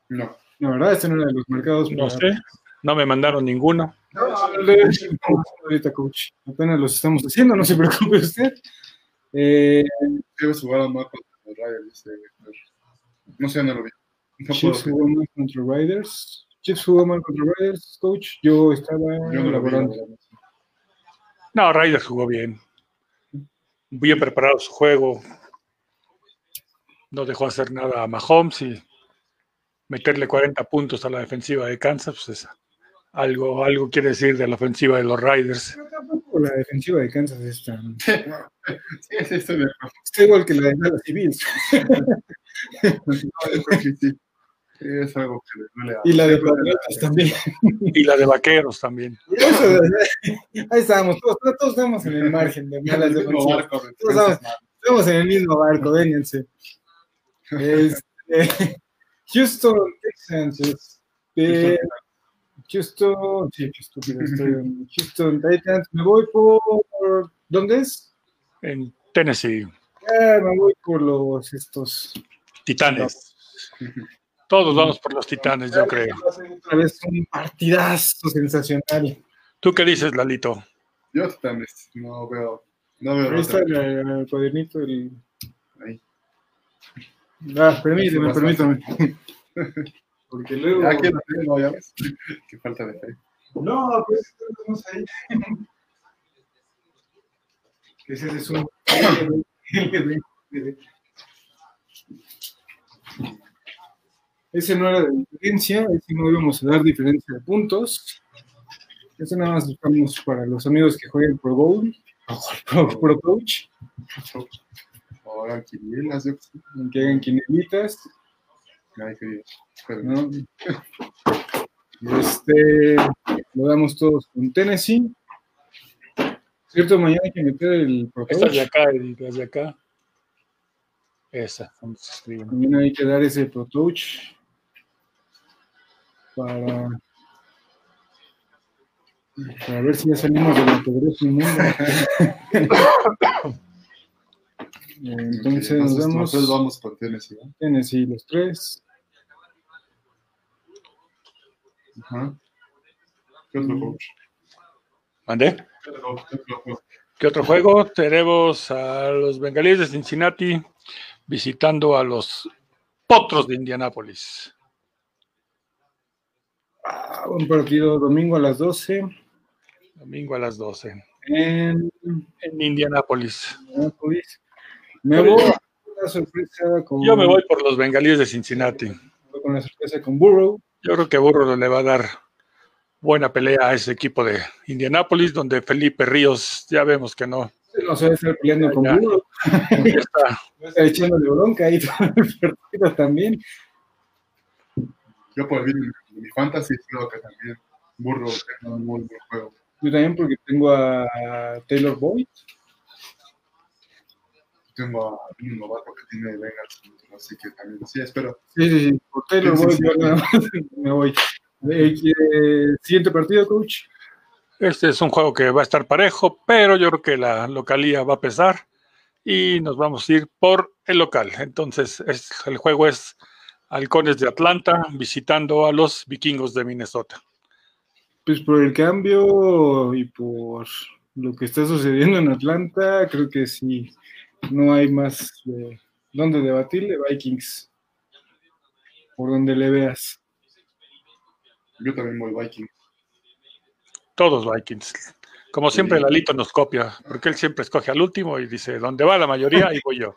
No. No, ¿verdad? Este no era de los marcados. No para- sé. No me mandaron ninguno. No, le- ahorita, coach. Apenas los estamos haciendo, no se preocupe usted. Eh, Debes jugar a más contra los Riders. No sé, no lo vi. No puedo. jugó mal contra Riders. Chiefs jugó mal contra Riders, coach. Yo estaba Yo no lo vi. laborando. la verdad. No, Raiders jugó bien. Bien preparado su juego. No dejó hacer nada a Mahomes y meterle 40 puntos a la defensiva de Kansas, pues es algo, algo quiere decir de la ofensiva de los Riders. Pero tampoco la defensiva de Kansas es tan. [LAUGHS] Sí, de. Está igual que la de Dallas Civils. [LAUGHS] No, yo creo que sí. Sí, Es algo que le duele a Y la de Patriotas también. Y la de Vaqueros también. Eso, [LAUGHS] ahí estamos, todos, todos estamos en el margen de malas defensivas. barco de Todos estamos, estamos en el mismo barco, vénganse. Este, Houston Texans. este, Houston, sí, estúpido estoy. en Houston Titans. Me voy por. ¿Dónde es? En Tennessee, Ah, me voy por los estos. Titanes. [LAUGHS] Todos vamos por los Titanes, yo creo. Otra vez un partidazo sensacional. ¿Tú qué dices, Lalito? Yo también no veo. No veo. Ahí está el, el cuadernito. El... Ahí. Ah, permíteme, permítame. Porque luego. Ya que no ya ves. Qué falta de fe. No, pues estamos ahí. Que ese es un. [LAUGHS] Ese no era de diferencia, ese no íbamos a dar diferencia de puntos. Ese nada más buscamos para los amigos que jueguen Pro Bowl, Pro, Pro Coach, Ahora yo sé. que hagan quinelitas. Ay, qué ¿no? Este, lo damos todos con Tennessee. Cierto, mañana hay que meter el Pro Estas de acá las de acá. Esa, ¿cómo se escribe? Mañana hay que dar ese Pro Touch para, para ver si ya salimos de la pobreza Entonces nos vemos nosotros vamos con Tennessee. Tennessee los tres. Ajá. ¿Qué otro coach? ¿Mandé? ¿Qué otro juego? Tenemos a los bengalíes de Cincinnati visitando a los potros de Indianápolis. Ah, un partido domingo a las 12 Domingo a las 12 en en Indianápolis. Indianapolis. Me voy con la sorpresa con, Yo me voy por los bengalíes de Cincinnati. con la sorpresa con Burrow. Yo creo que Burro le va a dar buena pelea a ese equipo de Indianápolis, donde Felipe Ríos ya vemos que no. No se va a estar peleando con Ya. Burrow. ya está. [LAUGHS] Estar echándole bronca ahí todo el partido también. Yo por el mi fantasy creo que también Burro es un muy buen juego. Yo también porque tengo a Taylor Boyd. Tengo a un novato que tiene Bengals, así que también sí, espero. Sí, sí, sí. Por Taylor Sí, voy, sí, yo sí. nada más [LAUGHS] me voy. Eh, eh, siguiente partido, coach. Este es un juego que va a estar parejo, pero yo creo que la localía va a pesar y nos vamos a ir por el local. Entonces, es- el juego es Halcones de Atlanta visitando a los vikingos de Minnesota. Pues por el cambio y por lo que está sucediendo en Atlanta, creo que sí, no hay más de dónde debatirle. Vikings, por donde le veas. Yo también voy Viking. Todos Vikings. Como siempre, Lalito nos copia, porque él siempre escoge al último y dice, ¿dónde va la mayoría? Ahí voy yo.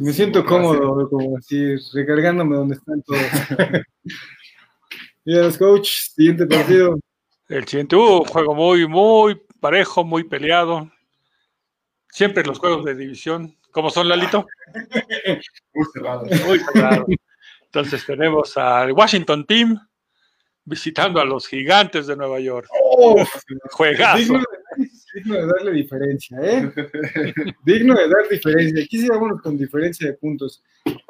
Me siento cómodo, como así, recargándome donde están todos. Yes, coach, siguiente partido. El siguiente, uh, un juego muy, muy parejo, muy peleado. Siempre los juegos de división. ¿Cómo son, Lalito? [LAUGHS] Muy cerrado. Muy. Entonces tenemos al Washington Team visitando a los gigantes de Nueva York. Oh, Juegazo. digno, de, digno de darle diferencia, ¿eh? digno de dar diferencia. Aquí sí vámonos con diferencia de puntos.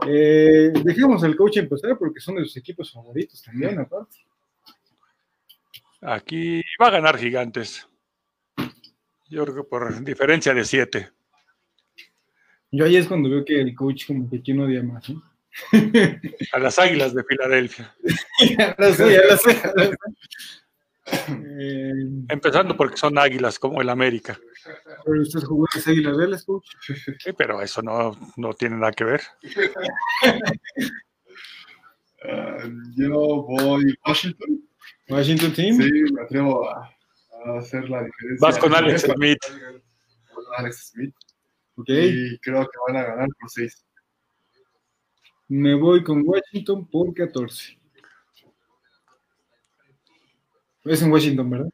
Eh, dejemos al coach empezar porque son de sus equipos favoritos también, aparte. Aquí va a ganar gigantes. Yo creo que por diferencia de siete. Yo ahí es cuando veo que el coach como que quién odia más, ¿eh? A las águilas de Filadelfia. ya lo sé, ya lo sé. ya lo sé. Eh, Empezando porque son águilas como el América. pero usted jugó las águilas reales, coach. Sí, pero eso no, no tiene nada que ver. [LAUGHS] Ah, yo voy Washington. Washington Team. Sí, me atrevo a, a hacer la diferencia. Vas con Alex [LAUGHS] Smith. Con Alex Smith. Ok. Y creo que van a ganar por 6. Me voy con Washington por 14. Es en Washington, ¿verdad?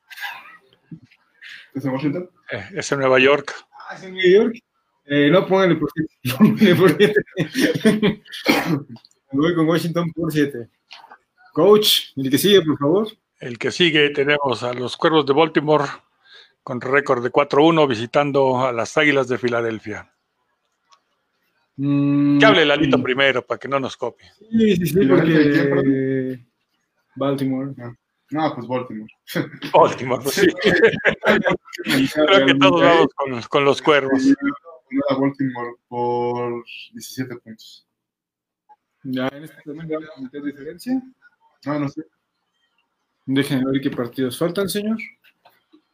¿Es en Washington? Eh, es en Nueva York. Ah, es en New York. Eh, no, póngale por 7. [LAUGHS] Póngale por 7. [LAUGHS] Me voy con Washington por 7. Coach, el que sigue, por favor. El que sigue tenemos a los Cuervos de Baltimore con récord de 4-1 visitando a las Águilas de Filadelfia. Mm, Que hable Lalito primero para que no nos copie. Sí, sí, sí, ¿Y la gente de quién, porque. Baltimore. No, pues Baltimore. [LAUGHS] Baltimore, pues sí. Creo que todos vamos con, con los Cuervos. A Baltimore por 17 puntos. Ya, en este también le vamos a meter diferencia. No, no sé. Déjenme ver qué partidos faltan, señor.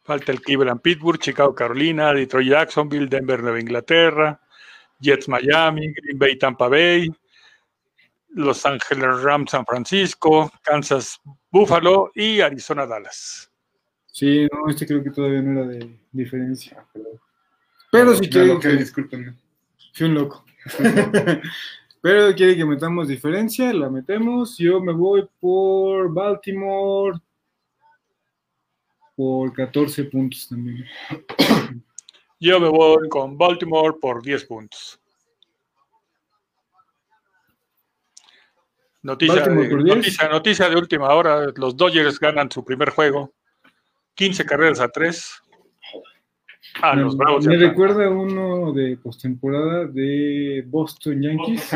Falta el Cleveland Pittsburgh, Chicago Carolina, Detroit Jacksonville, Denver Nueva Inglaterra, Jets Miami, Green Bay Tampa Bay, Los Ángeles Rams San Francisco, Kansas Buffalo y Arizona Dallas. Sí, no, este creo que todavía no era de diferencia. Pero si lo que, que discúlpenme. fui un loco. [LAUGHS] Pero quiere que metamos diferencia, la metemos. Yo me voy por Baltimore por 14 puntos también. Yo me voy con Baltimore por 10 puntos. Noticia de, por 10. noticia, noticia de última hora, los Dodgers ganan su primer juego, 15 carreras a 3 a me, los Bravos me recuerda uno de postemporada de Boston Yankees.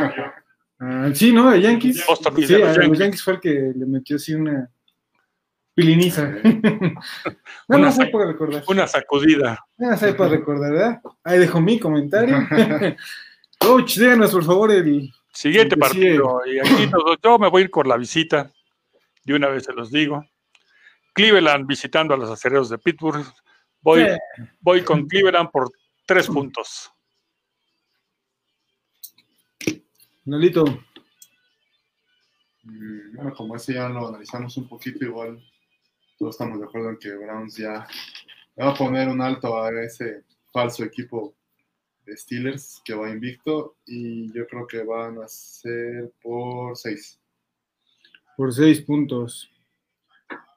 Ah, sí, ¿no? De Yankees. Boston sí, de los a los Yankees. Fue el que le metió así una piliniza. [LAUGHS] no, Una no sé para recordar. Una sacudida. No sé para recordar, ¿verdad? Ahí dejo mi comentario. [LAUGHS] Coach, díganos por favor el. Siguiente El partido. Y aquí nos- yo me voy a ir por la visita. De una vez se los digo. Cleveland visitando a los acereros de Pittsburgh. Voy, Sí. voy con Cleveland por 3 puntos. Nolito, Mm, Bueno, como ese ya lo analizamos un poquito, igual todos estamos de acuerdo en que Browns ya va a poner un alto a ese falso equipo de Steelers que va invicto y yo creo que van a ser por 6. por seis puntos.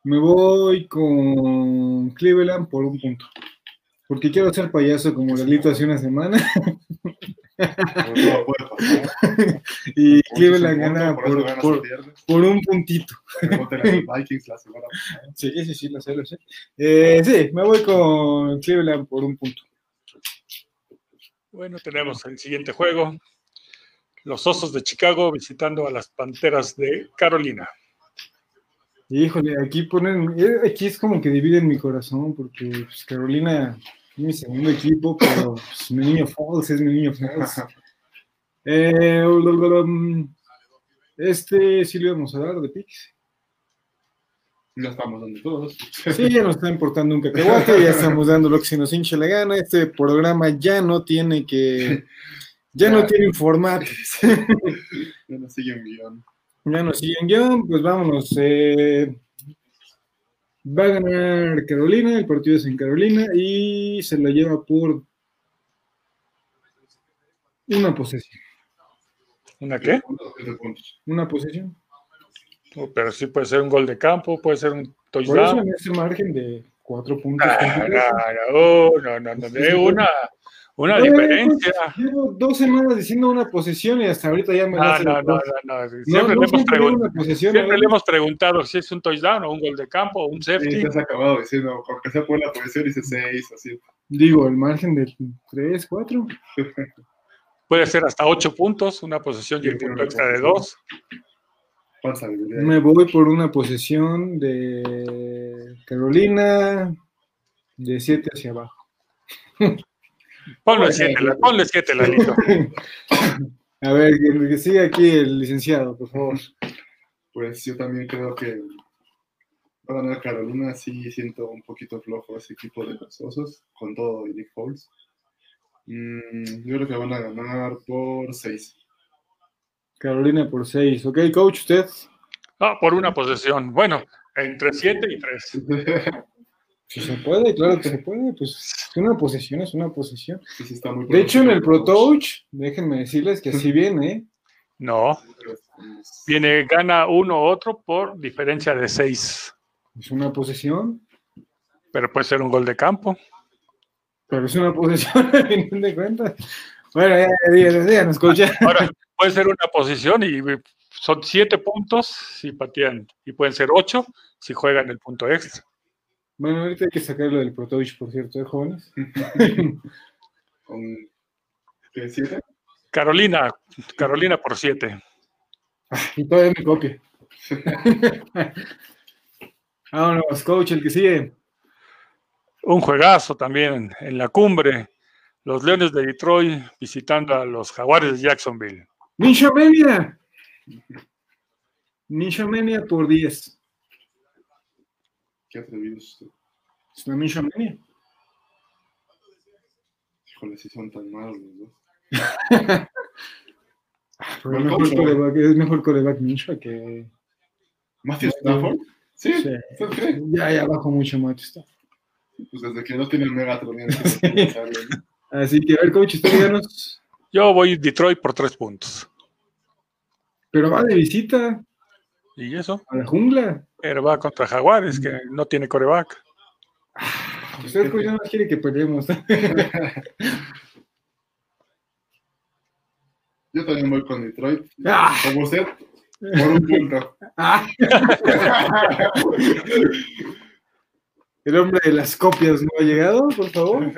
Me voy con Cleveland por un punto. Porque quiero ser payaso como Lalito hace una semana. [LAUGHS] Y Cleveland gana por por, un puntito. Sí, sí, sí, lo sé, lo sé. Eh, sí, me voy con Cleveland por un punto. Bueno, tenemos el siguiente juego. Los Osos de Chicago visitando a las Panteras de Carolina. Híjole, aquí ponen, eh, aquí es como que dividen mi corazón, porque pues, Carolina es mi segundo equipo, pero pues, mi niño Falls es mi niño Falls. Eh, este sí lo íbamos a dar de Pix. Ya estamos dando todos. Sí, ya nos está importando un cacahuate, ya estamos dando lo que se nos hinche la gana. Este programa ya no tiene que, ya no tiene un formato. [LAUGHS] Ya no sigue un guion. Ya nos siguen guion, pues vámonos. eh, va a ganar Carolina, el partido es en Carolina y se lo lleva por una posesión. ¿Una qué? Una posesión. Oh, Pero sí puede ser un gol de campo, puede ser un Por eso touchdown. en ese margen de cuatro puntos. Ah, no, oh, no, no, no, de una, una diferencia. Llevo dos semanas diciendo una posesión y hasta ahorita ya me la No, no, no, no, no. Siempre, no le, hemos siempre pregun- ¿eh? le hemos preguntado si es un touchdown o un gol de campo o un Sí, safety. te has acabado diciendo, aunque sea por la posición, dice 6 o 7. Digo, el margen de tres, cuatro. [LAUGHS] Puede ser hasta ocho puntos, una posesión y el Sí, punto extra de posesión. dos. ¿Cuánta habilidad? Me voy por una posesión de Carolina de 7 hacia abajo. [LAUGHS] Ponle siete, la- ponle siete, Lalito. [LAUGHS] A ver, que, siga aquí el licenciado, por favor. Pues yo también creo que va a ganar Carolina. Sí, siento un poquito flojo ese equipo de los osos, con todo y Nick Foles. Mm, yo creo que van a ganar por 6. Carolina por 6. Ok, coach, usted. Ah, por una posesión. Bueno, entre siete y tres. [LAUGHS] Si se puede, claro que se puede. Pues una posesión es una posesión. Sí, sí está muy De hecho, en el Pro Touch Touch, déjenme decirles que así [LAUGHS] viene. No, viene, gana uno u otro por diferencia de seis. Es una posesión, Pero puede ser un gol de campo. pero es una posesión [LAUGHS] a final de cuentas. Bueno, ya, ya, ya, ya. [LAUGHS] Ahora, puede ser una posición y son siete puntos si patean. Y pueden ser ocho si juegan el punto extra. Bueno, ahorita hay que sacarlo del Pro Touch, por cierto, ¿eh, jóvenes? [LAUGHS] ¿Con qué, siete? Carolina, Carolina por siete. [LAUGHS] Y todavía me copia. [LAUGHS] Vámonos, coach, el que sigue. Un juegazo también en la cumbre. Los Leones de Detroit visitando a los Jaguares de Jacksonville. Ninja Mania. Ninja Mania por 10. ¿Qué atrevidos? usted? Es una Ninja Mania. Híjole, si son tan malos los dos. [LAUGHS] Pero es mejor coreback, es mejor coreback Ninja que. ¿Matthew Stafford? Sí, Sí. ¿usted? Ya, ya bajó mucho Matt Stafford. Pues desde que no tiene el Megatron. [LAUGHS] Así que, a ver, coach, usted díganos. Yo voy Detroit por tres puntos. Pero va de visita Y eso, a la jungla. Pero va contra Jaguares, que no tiene coreback. Usted, coach, no quiere que peleemos. [LAUGHS] Yo también voy con Detroit. Ah. Como usted, por un punto. Ah. [LAUGHS] El hombre de las copias no ha llegado, por favor.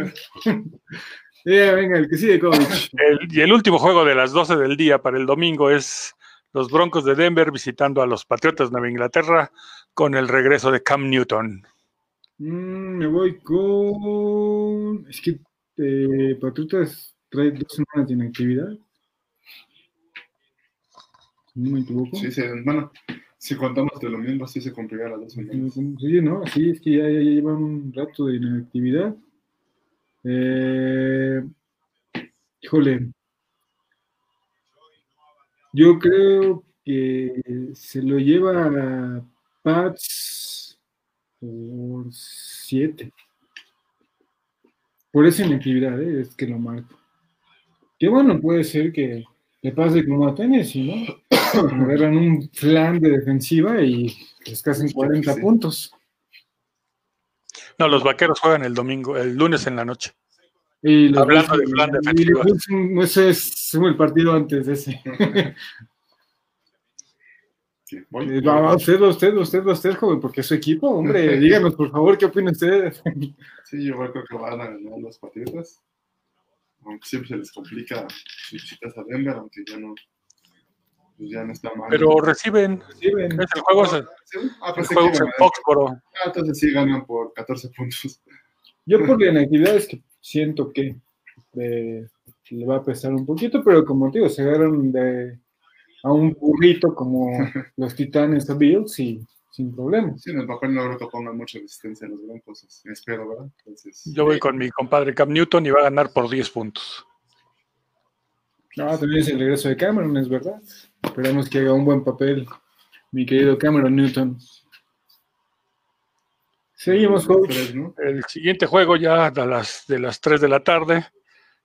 Ya, [LAUGHS] venga, el que sigue, coach. El- y el último juego de las 12 del día para el domingo es los Broncos de Denver visitando a los Patriotas de Nueva Inglaterra con el regreso de Cam Newton. Mm, me voy con. Es que eh, Patriotas trae dos semanas de inactividad. Si No me equivoco. Sí, sí, bueno, si contamos de lo mismo, sí se complica las dos semanas. Sí, no, sí, es que ya, ya llevan un rato de inactividad. Eh, híjole. Yo creo que se lo lleva a Pats por 7. Por esa inactividad, ¿eh? es que lo marco. Que bueno, puede ser que le pase como a Tennessee, ¿no? [COUGHS] Agarran un plan de defensiva y les casen 40 Sí. puntos. No, los vaqueros juegan el domingo, el lunes en la noche. Y los Hablando Bills- de plan y defensiva. los Bills, Ese es el partido antes de ese. Sí, voy. Eh, Va, va, usted, va usted, usted, usted, joven, porque es su equipo, hombre. [LAUGHS] Díganos, por favor, ¿qué opina usted? Sí, yo creo que van a ganar los Patriotas. aunque siempre se les complica sus visitas a Denver, aunque ya no, pues ya no está mal. Pero reciben. Reciben. Es el juego, es el, ¿Sí? Ah, el juego es en iban a- Foxboro. Ah, entonces sí ganan por 14 puntos. Yo por la inactividad es que siento que eh, le va a pesar un poquito, pero como te digo, se agarran de, a un burrito como [LAUGHS] los titanes a Bills y sin problema. Sí, en el papel no creo que pongan mucha resistencia a los Broncos, es- espero, ¿verdad? Entonces, Yo voy con mi compadre Cam Newton y va a ganar por 10 puntos. No, también es el regreso de Cameron, es verdad. Esperamos que haga un buen papel, mi querido Cameron Newton. Seguimos, coach. tres, ¿no? El siguiente juego ya a las, de las 3 de la tarde.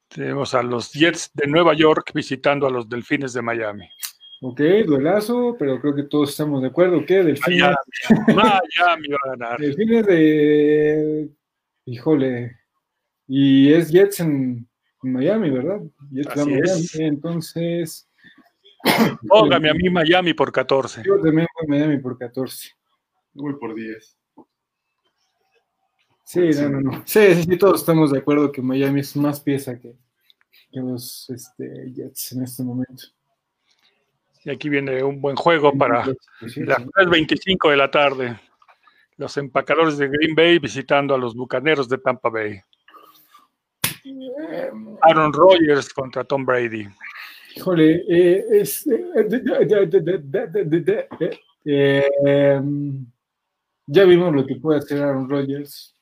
Tenemos a los Jets de Nueva York visitando a los Delfines de Miami. Ok, duelazo, pero creo que todos estamos de acuerdo que Delfines, Miami, Miami va a ganar. Delfines de... Híjole. Y es Jets en, Miami, ¿verdad? Jets Así Miami. es. Entonces, Póngame a mí Miami por 14. yo también voy a Miami por 14. Yo voy por 10. Sí, no, no, no. Sí, sí, sí, todos estamos de acuerdo que Miami es más pieza que, los este, Jets en este momento. Y aquí viene un buen juego para las 3.25 de la tarde. Los empacadores de Green Bay visitando a los bucaneros de Tampa Bay. Aaron Rodgers contra Tom Brady. Híjole, ya vimos lo que puede hacer Aaron Rodgers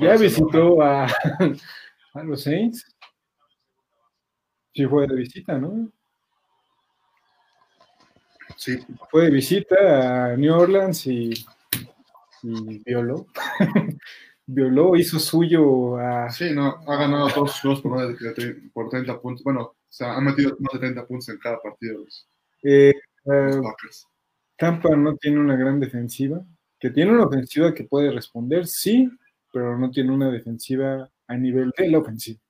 ya visitó a, [LAUGHS] a los Saints. Sí, fue de visita, ¿no? Sí, Fue de visita a New Orleans y, y violó. [LAUGHS] violó, hizo suyo a. sí, no, ha ganado todos sus juegos por, más de por 30 puntos. Bueno, o sea, ha metido más de 30 puntos en cada partido los, eh, los eh. Tampa no tiene una gran defensiva, que tiene una ofensiva que puede responder, sí, pero no tiene una defensiva a nivel de la ofensiva.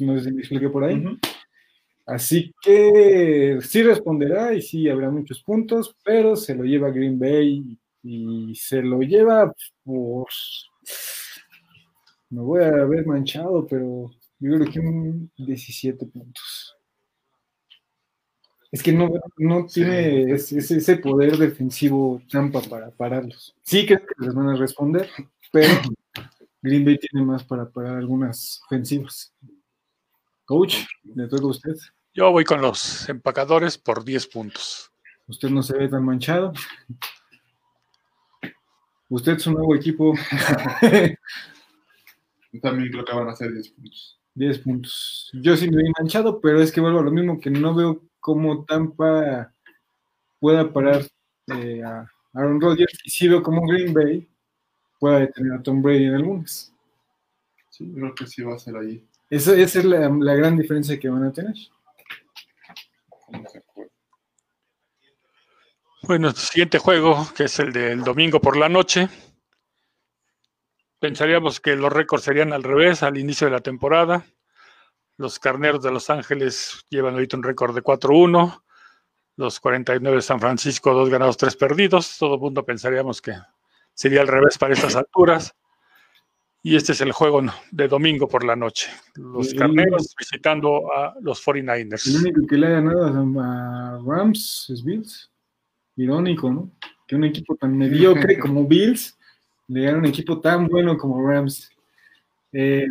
No sé si me expliqué por ahí. Así que sí responderá y sí habrá muchos puntos, pero se lo lleva Green Bay y se lo lleva por... Me voy a ver manchado, pero yo creo que un 17 puntos. Es que no, no tiene ese, ese- ese poder defensivo Tampa para pararlos. Sí que les van a responder, pero [CLEARS THROAT] Green Bay tiene más para parar algunas ofensivas. Coach, le toca a usted. Yo voy con los empacadores por 10 puntos. Usted no se ve tan manchado. Usted es un nuevo equipo. También creo que van a ser 10 puntos. 10 puntos. Yo sí me vi manchado, pero es que vuelvo a lo mismo que no veo cómo Tampa pueda parar eh, a Aaron Rodgers y sí veo cómo Green Bay pueda detener a Tom Brady en algunas. Sí, creo que sí va a ser ahí. Esa, esa es la, la gran diferencia que van a tener. como. Bueno, el siguiente juego, que es el del domingo por la noche. Pensaríamos que los récords serían al revés al inicio de la temporada. Los carneros de Los Ángeles llevan ahorita un récord de 4-1. Los 49 de San Francisco, dos ganados, tres perdidos. Todo el mundo pensaríamos que sería al revés para estas alturas. Y este es el juego de domingo por la noche. Los carneros visitando a los El 49ers. único que le ha ganado a, Rams es Bills. Irónico, ¿no? Que un equipo tan mediocre [LAUGHS] como Bills le gana un equipo tan bueno como Rams. Eh,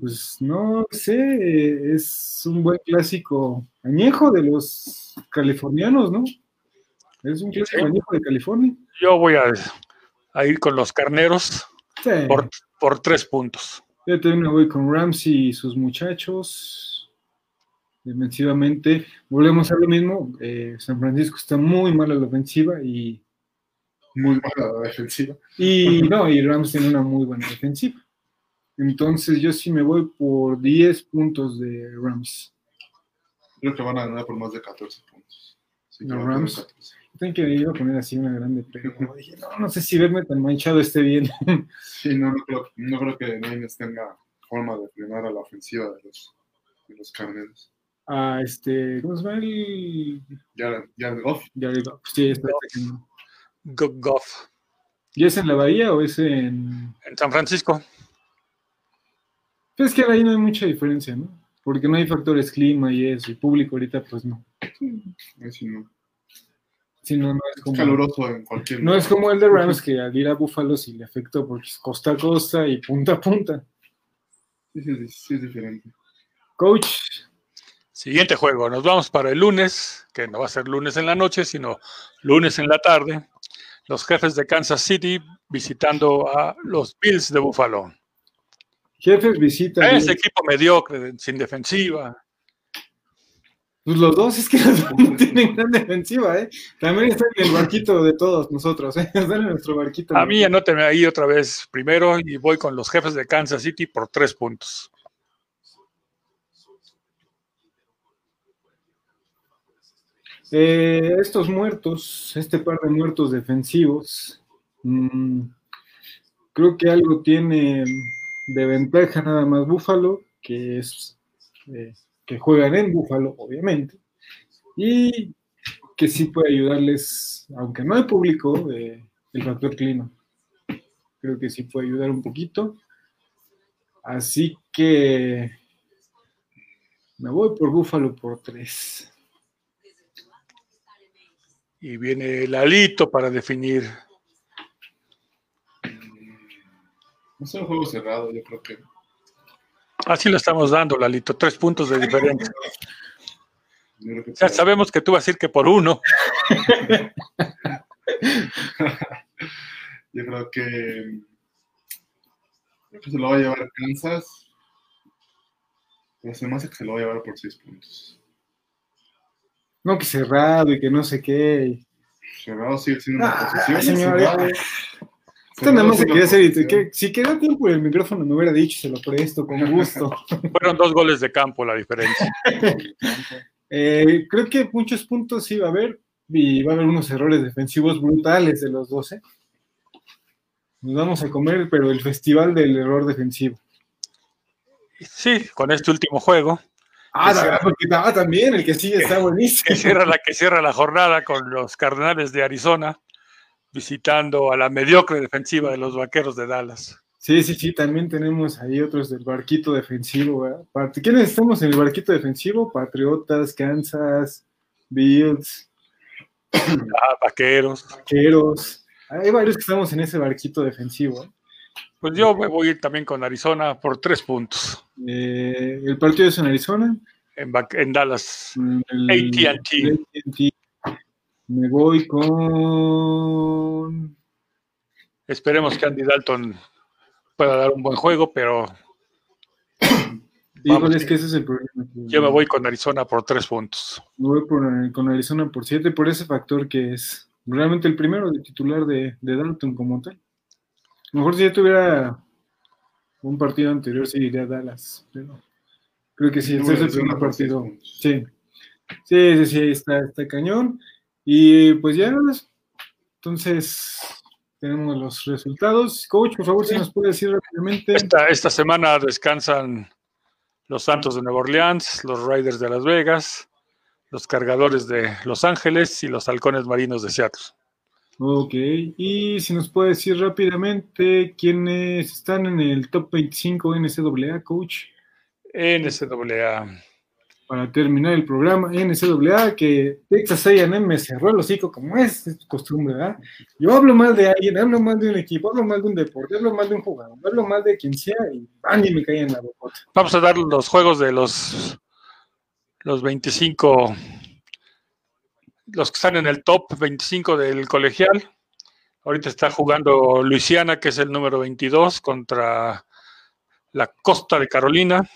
pues no sé, es un buen clásico añejo de los californianos, ¿no? Es un clásico Sí. añejo de California. Yo voy a, a ir con los carneros Sí. por, por tres puntos. Yo también me voy con Ramsey y sus muchachos. Defensivamente, volvemos a lo mismo. eh, San Francisco está muy mal a la ofensiva y, Muy mala la defensiva. y no, y Rams tiene una muy buena defensiva. Entonces yo sí me voy por 10 puntos de Rams. Creo que van a ganar por más de 14 puntos. Sí, que Rams. 14. Tengo que ir a poner así una grande, pero [LAUGHS] dije, no, no sé si verme tan manchado esté bien. Sí, no, no creo, no creo que Niners tenga forma de frenar a la ofensiva de los, de los carneros. A este, ¿cómo se llama el? Ya, ya el Goff, Jared Goff. Sí, está atacando. Go- Goff ¿Y es en la Bahía o es en.? en San Francisco. Pues es que ahí no hay mucha diferencia, ¿no? Porque no hay factores clima y eso, y público ahorita, pues no. Ahí sí no. Sí, no, no es Es como, caluroso en cualquier no es como el de Rams que al ir a Buffalo sí le afectó porque es costa a costa y punta a punta. Sí, sí, sí, sí es diferente. Coach, Siguiente juego, nos vamos para el lunes, que no va a ser lunes en la noche, sino lunes en la tarde. Los jefes de Kansas City visitando a los Bills de Buffalo. Jefes visita. Ese equipo mediocre, sin defensiva. Pues los dos es que los dos no tienen gran defensiva, ¿eh? También están en el barquito de todos nosotros, ¿eh? [LAUGHS] Están en nuestro barquito. A mí anóteme ahí otra vez primero y voy con los jefes de Kansas City por tres puntos. Eh, estos muertos, este par de muertos defensivos, mm, creo que algo tiene de ventaja nada más Búfalo, que es eh, que juegan en Búfalo, obviamente, y que sí puede ayudarles, aunque no hay público, eh, el factor clima. Creo que sí puede ayudar un poquito. Así que me voy por Búfalo por tres. Y viene el alito para definir. No es un juego cerrado, yo creo que. Así lo estamos dando, Lalito. Tres puntos de diferencia. Ya sabemos que tú vas a decir que por uno. [LAUGHS] Yo creo que, creo que se lo va a llevar Kansas. Pero se me hace que se lo va a llevar por seis puntos. No, que cerrado y que no sé qué. Cerrado sigue siendo una Ah, posición. señor. Esto nada más se quería hacer. y- que- si quería tiempo el micrófono me hubiera dicho, se lo presto con gusto. [LAUGHS] Fueron dos goles de campo la diferencia. [LAUGHS] Eh, creo que muchos puntos sí va a haber y va a haber unos errores defensivos brutales de los 12. Nos vamos a comer, pero el festival del error defensivo. Sí, con este último juego, Ah, Sí. no, porque ah, también el que sigue está que buenísimo. cierra la que cierra la jornada con los Cardenales de Arizona, visitando a la mediocre defensiva de los Vaqueros de Dallas. Sí, sí, sí, también tenemos ahí otros del barquito defensivo. ¿verdad? Pat- ¿Quiénes estamos en el barquito defensivo? Patriotas, Kansas, Bills, Ah, Vaqueros. Vaqueros. Hay varios que estamos en ese barquito defensivo. ¿eh? Pues yo me voy a ir también con Arizona por tres puntos Eh, el partido es en Arizona. en, en Dallas. El- AT&T. Me voy con. Esperemos que Andy Dalton pueda dar un buen juego, pero Vamos, es que ese es el problema. yo me voy con Arizona por tres puntos. Me voy por- con Arizona por 7 por ese factor que es realmente el primero de titular de, de Dalton como tal. A lo mejor si ya tuviera un partido anterior, sí iría a Dallas, pero creo que sí, Yo este es el primer partido. Sí, sí, sí, sí, ahí está, está cañón. Y pues ya, entonces tenemos los resultados. Coach, por favor, si nos puede decir rápidamente. Esta, esta semana descansan los Santos de Nueva Orleans, los Raiders de Las Vegas, los Cargadores de Los Ángeles y los Halcones Marinos de Seattle. Ok, y si nos puede decir rápidamente quiénes están en el top 25 NCAA, coach, NCAA. Para terminar el programa NCAA, que Texas A&M me cerró el hocico como es, costumbre, ¿verdad? Yo hablo mal de alguien, hablo mal de un equipo, hablo mal de un deporte, hablo mal de un jugador, hablo mal de quien sea y ¡bam! y me cae en la boca. Vamos a dar los juegos de los, los 25, los que están en el top 25 del colegial. Ahorita está jugando Luisiana, que es el número 22, contra la Costa de Carolina.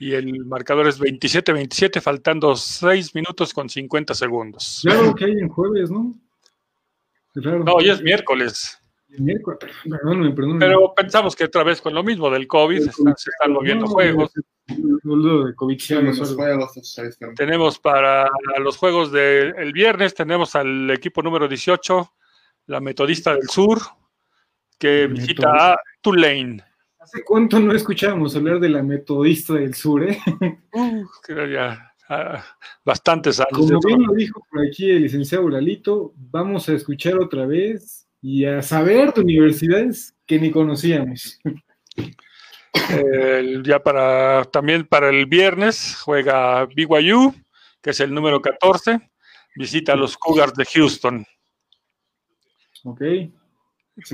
Y el marcador es 27-27, faltando 6 minutos con 50 segundos. Claro que hay en jueves, ¿no? Claro. No, hoy es miércoles. Miércoles, perdóname, perdóname. Pero pensamos que otra vez con lo mismo del COVID, se están, se están moviendo No, juegos. De COVID, Sí, los juegos. Tenemos para los juegos del viernes, tenemos al equipo número 18, la Metodista del Sur, que Metodista. visita a Tulane. ¿Hace cuánto no escuchábamos hablar de la metodista del sur, eh? Uh, creo ya ah, bastantes años. Como bien lo dijo por aquí el licenciado Lalito, vamos a escuchar otra vez y a saber de universidades que ni conocíamos. Ya para también para el viernes juega BYU, que es el número 14, visita a los Cougars de Houston. Ok.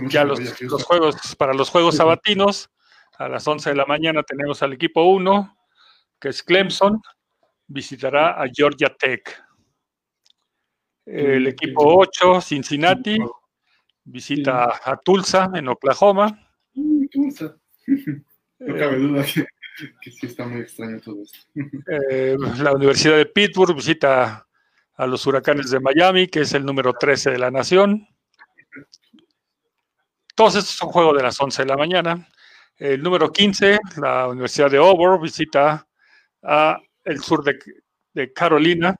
Ya los juegos para los juegos sabatinos a las 11 de la mañana tenemos al equipo 1, que es Clemson, visitará a Georgia Tech. El equipo 8, Cincinnati, visita a Tulsa en Oklahoma. Mm, Tulsa. [LAUGHS] No cabe duda que, que sí está muy extraño todo esto. Eh, la Universidad de Pittsburgh visita a los Huracanes de Miami, que es el número 13 de la nación. Todos estos son juegos de las 11 de la mañana. El número 15, la Universidad de Auburn, visita a el sur de, de Carolina.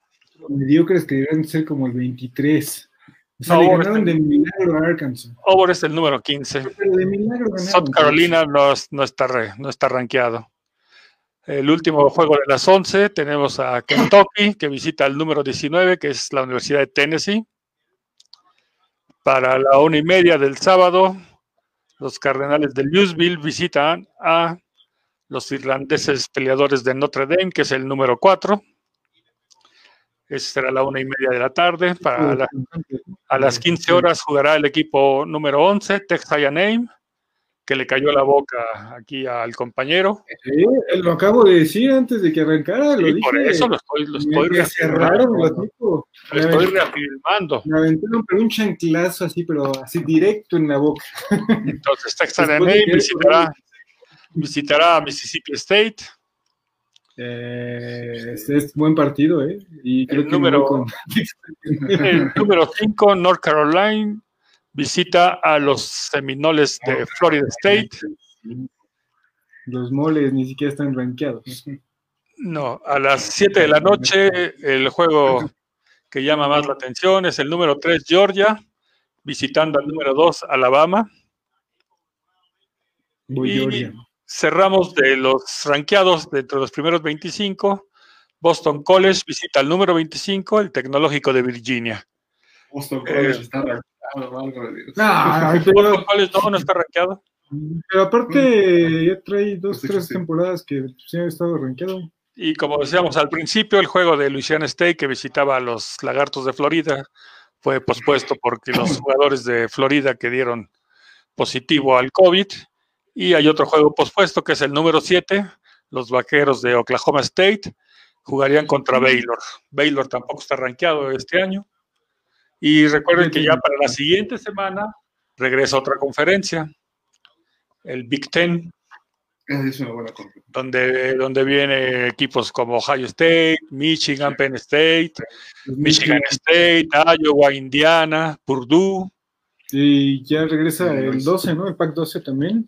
Mediocres que deben ser como el 23. O sea, No, le ganaron de milagro a Arkansas. Auburn es el número 15. Pero de. South Carolina no, no está, re- no está rankeado. El último juego de las 11 tenemos a Kentucky, que visita al número 19, que es la Universidad de Tennessee. Para la una y media del sábado, los Cardenales de Louisville visitan a los irlandeses peleadores de Notre Dame, que es el número 4. Esa será la una y media de la tarde. A las 15 horas jugará el equipo número 11, Texas A&M, que le cayó la boca aquí al compañero. Sí, lo acabo de decir antes de que arrancara. Lo dije. por eso lo estoy, lo estoy, Me reafirmando. Lo estoy reafirmando. Me aventaron pero un chanclazo así, pero así directo en la boca. Entonces, que- visitará, visitará a Mississippi State. Eh, este es buen partido, ¿eh? Y creo El que número- con- [LAUGHS] El número 5, North Carolina, visita a los Seminoles de Florida State. Los moles ni siquiera están rankeados. No, a las 7 de la noche, el juego que llama más la atención es el número 3, Georgia, visitando al número 2, Alabama. Voy Y- Georgia. Cerramos de los rankeados dentro de los primeros 25. Boston College visita al número 25, el Tecnológico de Virginia. Boston College Eh, está [LAUGHS] no, no está rankeado. pero aparte ya trae dos, Pues tres sí. temporadas que sí ha estado rankeado. Y como decíamos al principio, el juego de Louisiana State que visitaba a los Lagartos de Florida fue pospuesto porque los [COUGHS] jugadores de Florida que dieron positivo al COVID. Y hay otro juego pospuesto que es el número 7, los Vaqueros de Oklahoma State jugarían contra Baylor. Baylor tampoco está rankeado este año. Y recuerden que ya para la siguiente semana regresa otra conferencia, el Big Ten, es una buena compra. donde, donde viene equipos como Ohio State, Michigan, Penn State, Michigan State, Iowa, Indiana, Purdue, Y ya regresa el Illinois. 12, ¿no? El PAC 12 también.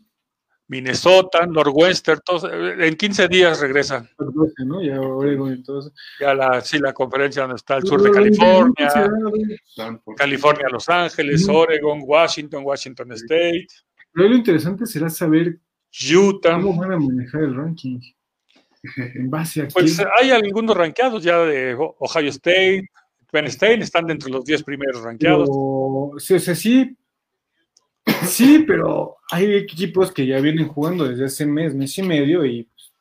Minnesota, Northwestern, todos, en 15 días regresa. PAC 12, ¿no? Ya Oregon la, sí, la conferencia donde está el sur de California. California, Los Ángeles. Oregon, Washington, Washington State, Pero lo interesante será saber Utah. cómo van a manejar el ranking. [LAUGHS] En base a Pues quién. hay algunos rankeados ya de Ohio State, Penn State, están dentro de los 10 primeros rankeados. Pero, sí, o sea, sí, [LAUGHS] sí, pero hay equipos que ya vienen jugando desde hace mes, mes y medio y, pues,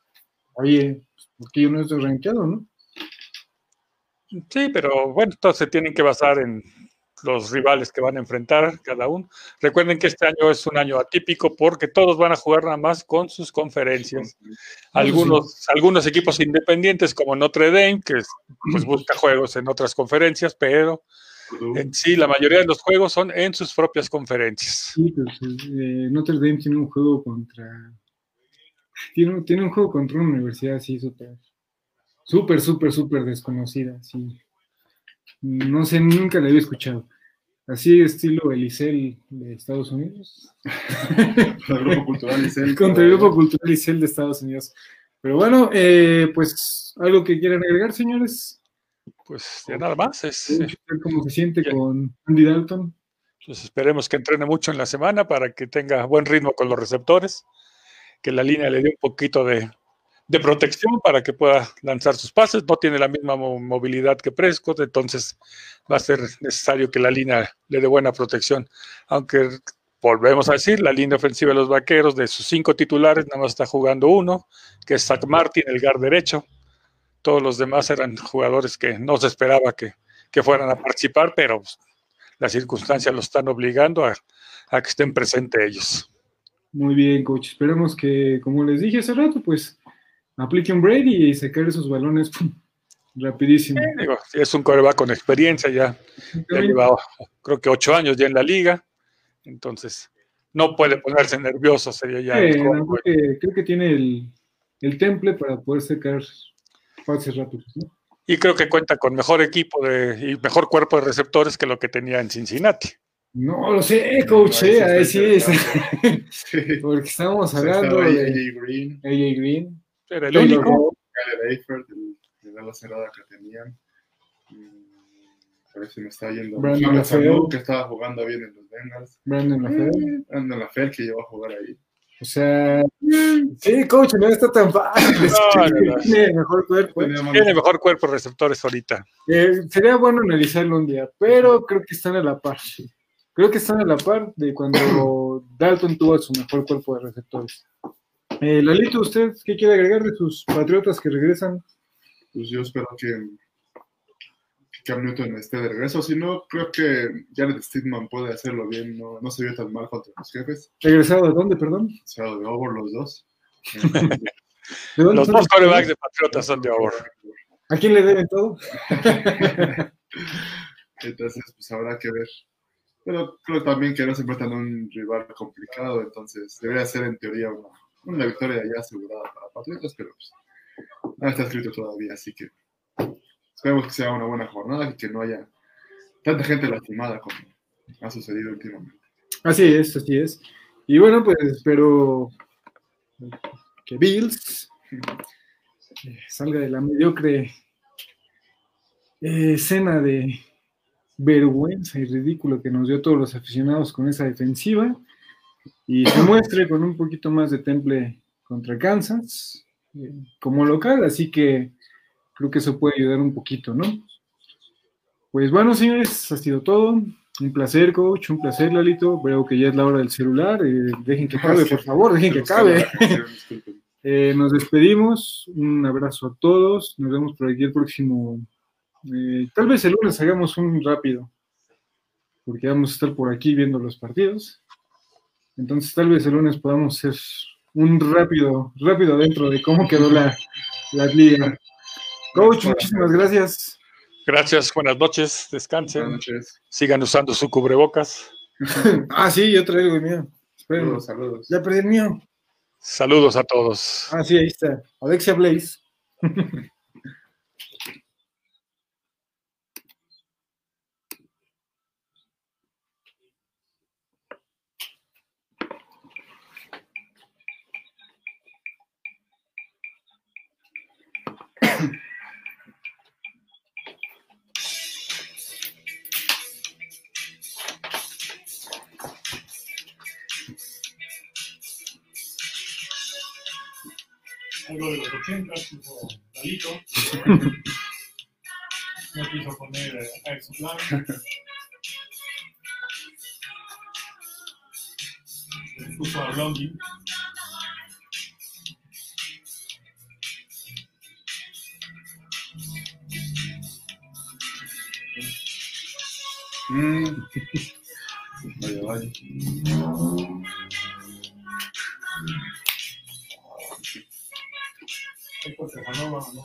oye, pues, ¿por qué yo no estoy rankeado, no? Sí, pero bueno, entonces se tienen que basar en los rivales que van a enfrentar cada uno. Recuerden que este año es un año atípico porque todos van a jugar nada más con sus conferencias. Algunos, algunos equipos independientes como Notre Dame, que pues busca juegos en otras conferencias, pero sí la mayoría de los juegos son en sus propias conferencias. Sí, pues eh, Notre Dame tiene un juego contra. Tiene, un- tiene un juego contra una universidad así súper, súper, súper, súper desconocida. Sí. No sé, nunca la había escuchado. Así estilo Elisel de Estados Unidos. [LAUGHS] El grupo cultural centro. Contra el Grupo Cultural Elisel de Estados Unidos. Pero bueno, eh, pues algo que quieran agregar, señores. Pues ya nada más, es, Ver ¿Cómo se siente Ya. con Andy Dalton? pues esperemos que entrene mucho en la semana para que tenga buen ritmo con los receptores, que la línea le dé un poquito de, de protección para que pueda lanzar sus pases. No tiene la misma mo- movilidad que Prescott, entonces va a ser necesario que la línea le dé buena protección. Aunque volvemos a decir, la línea ofensiva de los vaqueros, de sus cinco titulares, nada más está jugando uno, que es Zach Martin, el guard derecho. Todos los demás eran jugadores que no se esperaba que, que fueran a participar, pero las circunstancias los están obligando a, a que estén presentes ellos. Muy bien, coach. Esperemos que, como les dije hace rato, pues apliquen Brady y se caen esos balones pum, [LAUGHS] rapidísimo. Digo, es un coreback con experiencia ya, ya lleva creo que ocho años ya en la liga, entonces no puede ponerse nervioso, sería ya. Creo, juego. que, creo que tiene el, el temple para poder sacar rápidos. ¿no? Y creo que cuenta con mejor equipo de, y mejor cuerpo de receptores que lo que tenía en Cincinnati. No lo sé, coach, Ahí sí eh, ahí sí es. [LAUGHS] Sí. Porque estábamos hablando de AJ Green, AJ Green. Era el único. El ala cerrada que tenían. Mm, Por eso me está yendo. Brandon. Sanu, que estaba jugando bien en los Bengals. Brandon LaFleur. Brandon LaFleur, que llegó a jugar ahí. O sea, sí, coach, no está tan fácil. No, no, no. Tiene mejor cuerpo. Tenía más- Tiene mejor cuerpo de receptores ahorita. Eh, sería bueno analizarlo un día, pero creo que están a la par. Creo que están a la par de cuando [CLEARS THROAT] Dalton tuvo su mejor cuerpo de receptores. Eh, Lalito, ¿usted qué quiere agregar de sus patriotas que regresan? Pues yo espero que Cam Newton esté de regreso. Si no, creo que Jared Stidman puede hacerlo bien. No, no se vio tan mal contra los jefes. ¿Regresado de dónde, perdón? O sea, de over los dos. [LAUGHS] ¿De dónde Los dos corebacks de Patriotas son de Over. ¿A quién le deben todo? [LAUGHS] Entonces, pues habrá que ver. Pero creo también que no se enfrentan a un rival complicado, entonces debería ser en teoría una, una victoria ya asegurada para Patriotas, pero pues no está escrito todavía, así que esperemos que sea una buena jornada y que no haya tanta gente lastimada como ha sucedido últimamente. Así es, así es. Y bueno, pues espero que Bills eh, salga de la mediocre eh, escena de vergüenza y ridículo que nos dio todos los aficionados con esa defensiva y se muestre con un poquito más de temple contra Kansas eh, como local, así que creo que eso puede ayudar un poquito, ¿no? Pues bueno, señores, ha sido todo. Un placer, coach, un placer, Lalito. Veo que ya es la hora del celular. eh, dejen que acabe, por favor, dejen que acabe. [LAUGHS] Eh, nos despedimos. Un abrazo a todos. Nos vemos por aquí el próximo. eh, tal vez el lunes hagamos un rápido, porque vamos a estar por aquí viendo los partidos. Entonces, tal vez el lunes podamos hacer un rápido, rápido dentro de cómo quedó la, la liga. Coach, muchísimas gracias. Gracias, buenas noches, Buenas descansen, noches. sigan usando su cubrebocas. [LAUGHS] Ah, sí, yo traigo el mío. Espérenme. Saludos, saludos. Ya perdí el mío. Saludos a todos. Ah, sí, ahí está. Alexia Blaze. [LAUGHS] algo de los 80, tipo Dalito. No quiso poner eh, acá en su plan. Puso a Blondie. Mm. [LAUGHS] Vaya, vaya. Después se ganó, no, no,